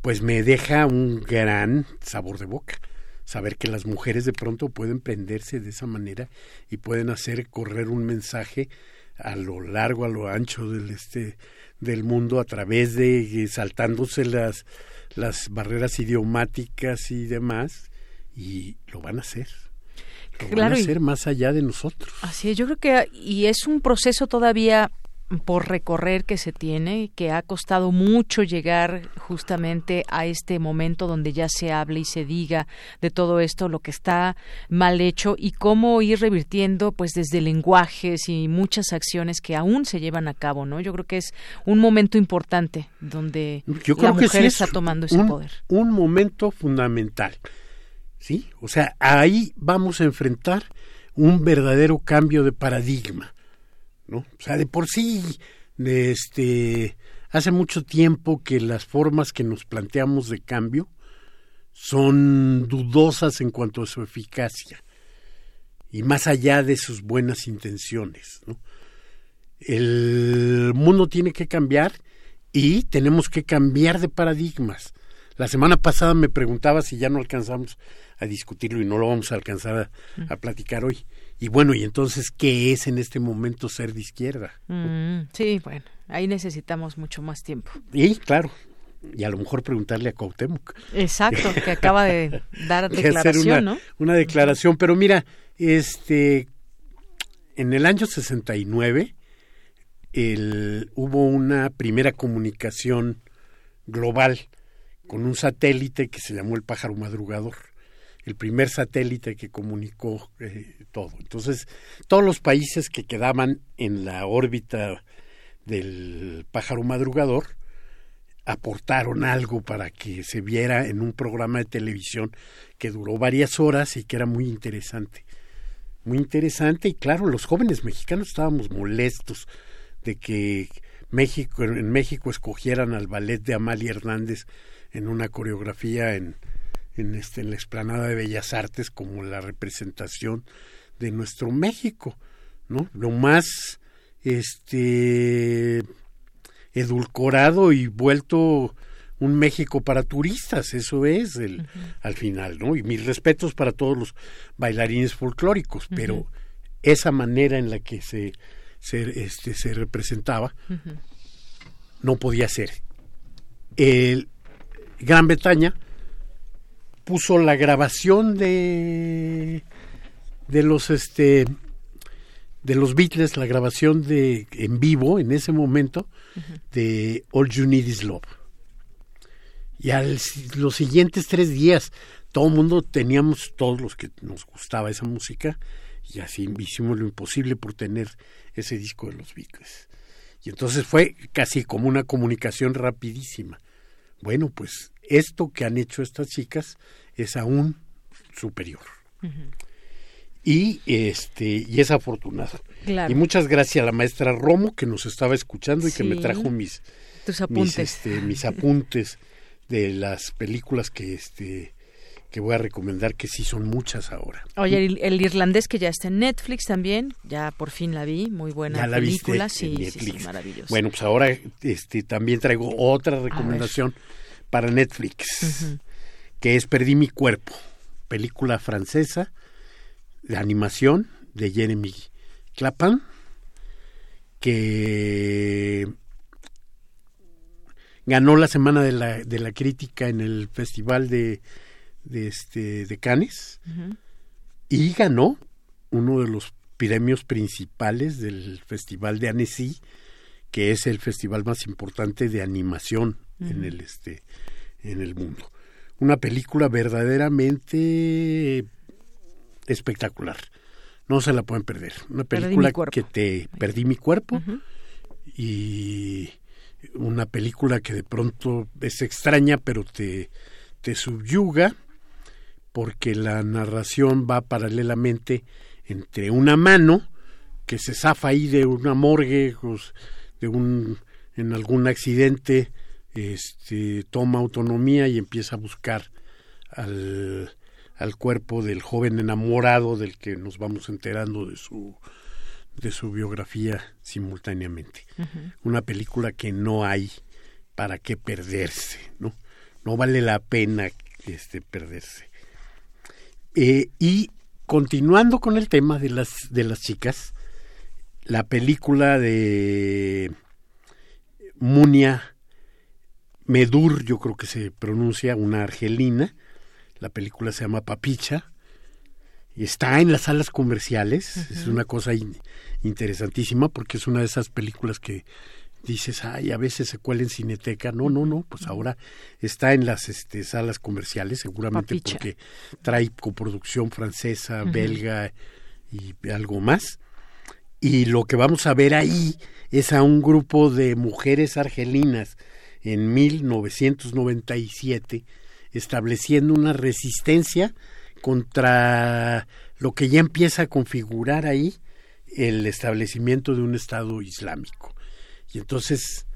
pues me deja un gran sabor de boca. Saber que las mujeres de pronto pueden prenderse de esa manera y pueden hacer correr un mensaje a lo largo, a lo ancho del, este, del mundo a través de saltándose las, las barreras idiomáticas y demás, y lo van a hacer. Lo van a hacer más allá de nosotros. Así es, yo creo que, y es un proceso todavía por recorrer que se tiene, que ha costado mucho llegar justamente a este momento donde ya se hable y se diga de todo esto, lo que está mal hecho y cómo ir revirtiendo pues desde lenguajes y muchas acciones que aún se llevan a cabo, ¿no? Yo creo que es un momento importante donde la mujer está tomando ese poder. Un momento fundamental. ¿Sí? O sea, ahí vamos a enfrentar un verdadero cambio de paradigma ¿no? O sea, de por sí, de este, hace mucho tiempo que las formas que nos planteamos de cambio son dudosas en cuanto a su eficacia y más allá de sus buenas intenciones. El mundo tiene que cambiar y tenemos que cambiar de paradigmas. La semana pasada me preguntaba si ya no alcanzamos a discutirlo y no lo vamos a alcanzar a, a platicar hoy. Y bueno, y entonces, ¿qué es en este momento ser de izquierda? Mm, sí, bueno, ahí necesitamos mucho más tiempo. Y claro, y a lo mejor preguntarle a Cuauhtémoc. Exacto, que acaba de dar declaración, una, ¿no? Una declaración, pero mira, este, en el año 69 el, hubo una primera comunicación global con un satélite que se llamó el pájaro madrugador el primer satélite que comunicó eh, todo. Entonces, todos los países que quedaban en la órbita del pájaro madrugador aportaron algo para que se viera en un programa de televisión que duró varias horas y que era muy interesante. Muy interesante y claro, los jóvenes mexicanos estábamos molestos de que México en México escogieran al ballet de Amalia Hernández en una coreografía en en, este, en la explanada de Bellas Artes como la representación de nuestro México, ¿no? Lo más este edulcorado y vuelto un México para turistas, eso es el, al final, ¿no? Y mis respetos para todos los bailarines folclóricos, pero esa manera en la que se, se, este, se representaba no podía ser. El Gran Bretaña puso la grabación de de los este de los Beatles, la grabación de en vivo en ese momento de All You Need Is Love. Y a los siguientes tres días, todo el mundo teníamos, todos los que nos gustaba esa música, y así hicimos lo imposible por tener ese disco de los Beatles. Y entonces fue casi como una comunicación rapidísima. Bueno, pues esto que han hecho estas chicas es aún superior. Y este y es afortunado. Y muchas gracias a la maestra Romo que nos estaba escuchando y que me trajo mis apuntes. Mis, este, mis apuntes de las películas que este que voy a recomendar que sí son muchas ahora. Oye, el, irlandés que ya está en Netflix también, ya por fin la vi, muy buena película, sí, sí, Bueno, pues ahora este también traigo otra recomendación para Netflix, que es Perdí mi cuerpo, película francesa de animación de Jeremy Clapham, que ganó la semana de la, de la crítica en el festival de, de este de Cannes y ganó uno de los premios principales del festival de Annecy que es el festival más importante de animación en el este en el mundo. Una película verdaderamente espectacular. No se la pueden perder. Una película que te perdí mi cuerpo y una película que de pronto es extraña pero te, te subyuga porque la narración va paralelamente entre una mano que se zafa ahí de una morgue pues, de un en algún accidente este toma autonomía y empieza a buscar al, al cuerpo del joven enamorado del que nos vamos enterando de su de su biografía simultáneamente. Una película que no hay para qué perderse, ¿no? No vale la pena este, perderse. Eh, y continuando con el tema de las, de las chicas, la película de Munia Medur, yo creo que se pronuncia, una argelina, la película se llama Papicha, y está en las salas comerciales, es una cosa interesantísima porque es una de esas películas que dices, ay, a veces se cuela en cineteca. No, no, no, pues ahora está en las este, salas comerciales, seguramente porque trae coproducción francesa, belga y algo más. Y lo que vamos a ver ahí es a un grupo de mujeres argelinas en 1997 estableciendo una resistencia contra lo que ya empieza a configurar ahí el establecimiento de un Estado islámico. Y entonces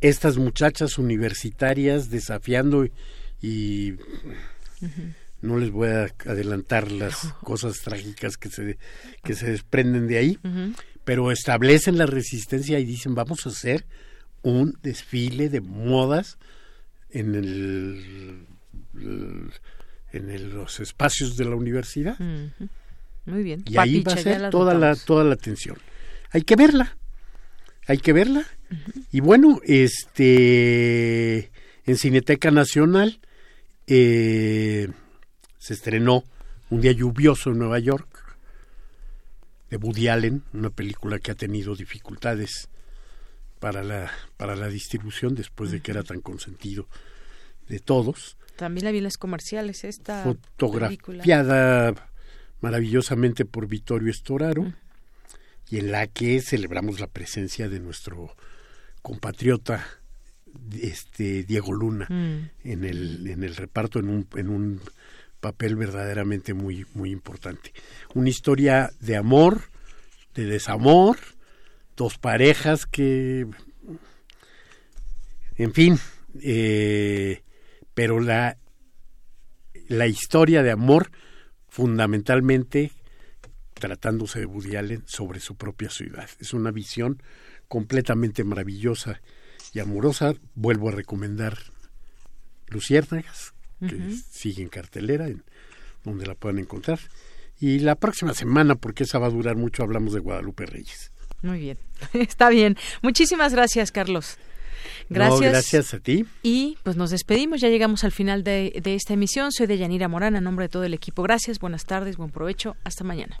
estas muchachas universitarias desafiando y no les voy a adelantar las cosas trágicas que se, que se desprenden de ahí, pero establecen la resistencia y dicen vamos a hacer un desfile de modas en el, en los espacios de la universidad. Muy bien. Y ahí va a ser toda la, toda la atención. Hay que verla. Hay que verla. Y bueno, este en Cineteca Nacional eh, se estrenó Un día lluvioso en Nueva York de Woody Allen, una película que ha tenido dificultades para la para la distribución después de que era tan consentido de todos. También la vi en las comerciales esta fotografiada maravillosamente por Vittorio Estoraro y en la que celebramos la presencia de nuestro compatriota este Diego Luna mm. en el en el reparto en un en un papel verdaderamente muy muy importante una historia de amor de desamor dos parejas que en fin eh, pero la la historia de amor fundamentalmente tratándose de Woody Allen sobre su propia ciudad. Es una visión completamente maravillosa y amorosa. Vuelvo a recomendar Luciérnagas, que sigue en cartelera, en donde la puedan encontrar. Y la próxima semana, porque esa va a durar mucho, hablamos de Guadalupe Reyes. Muy bien, está bien. Muchísimas gracias, Carlos. Gracias. gracias a ti. Y pues nos despedimos, ya llegamos al final de, esta emisión. Soy de Yanira Morán, en nombre de todo el equipo. Gracias, buenas tardes, buen provecho, hasta mañana.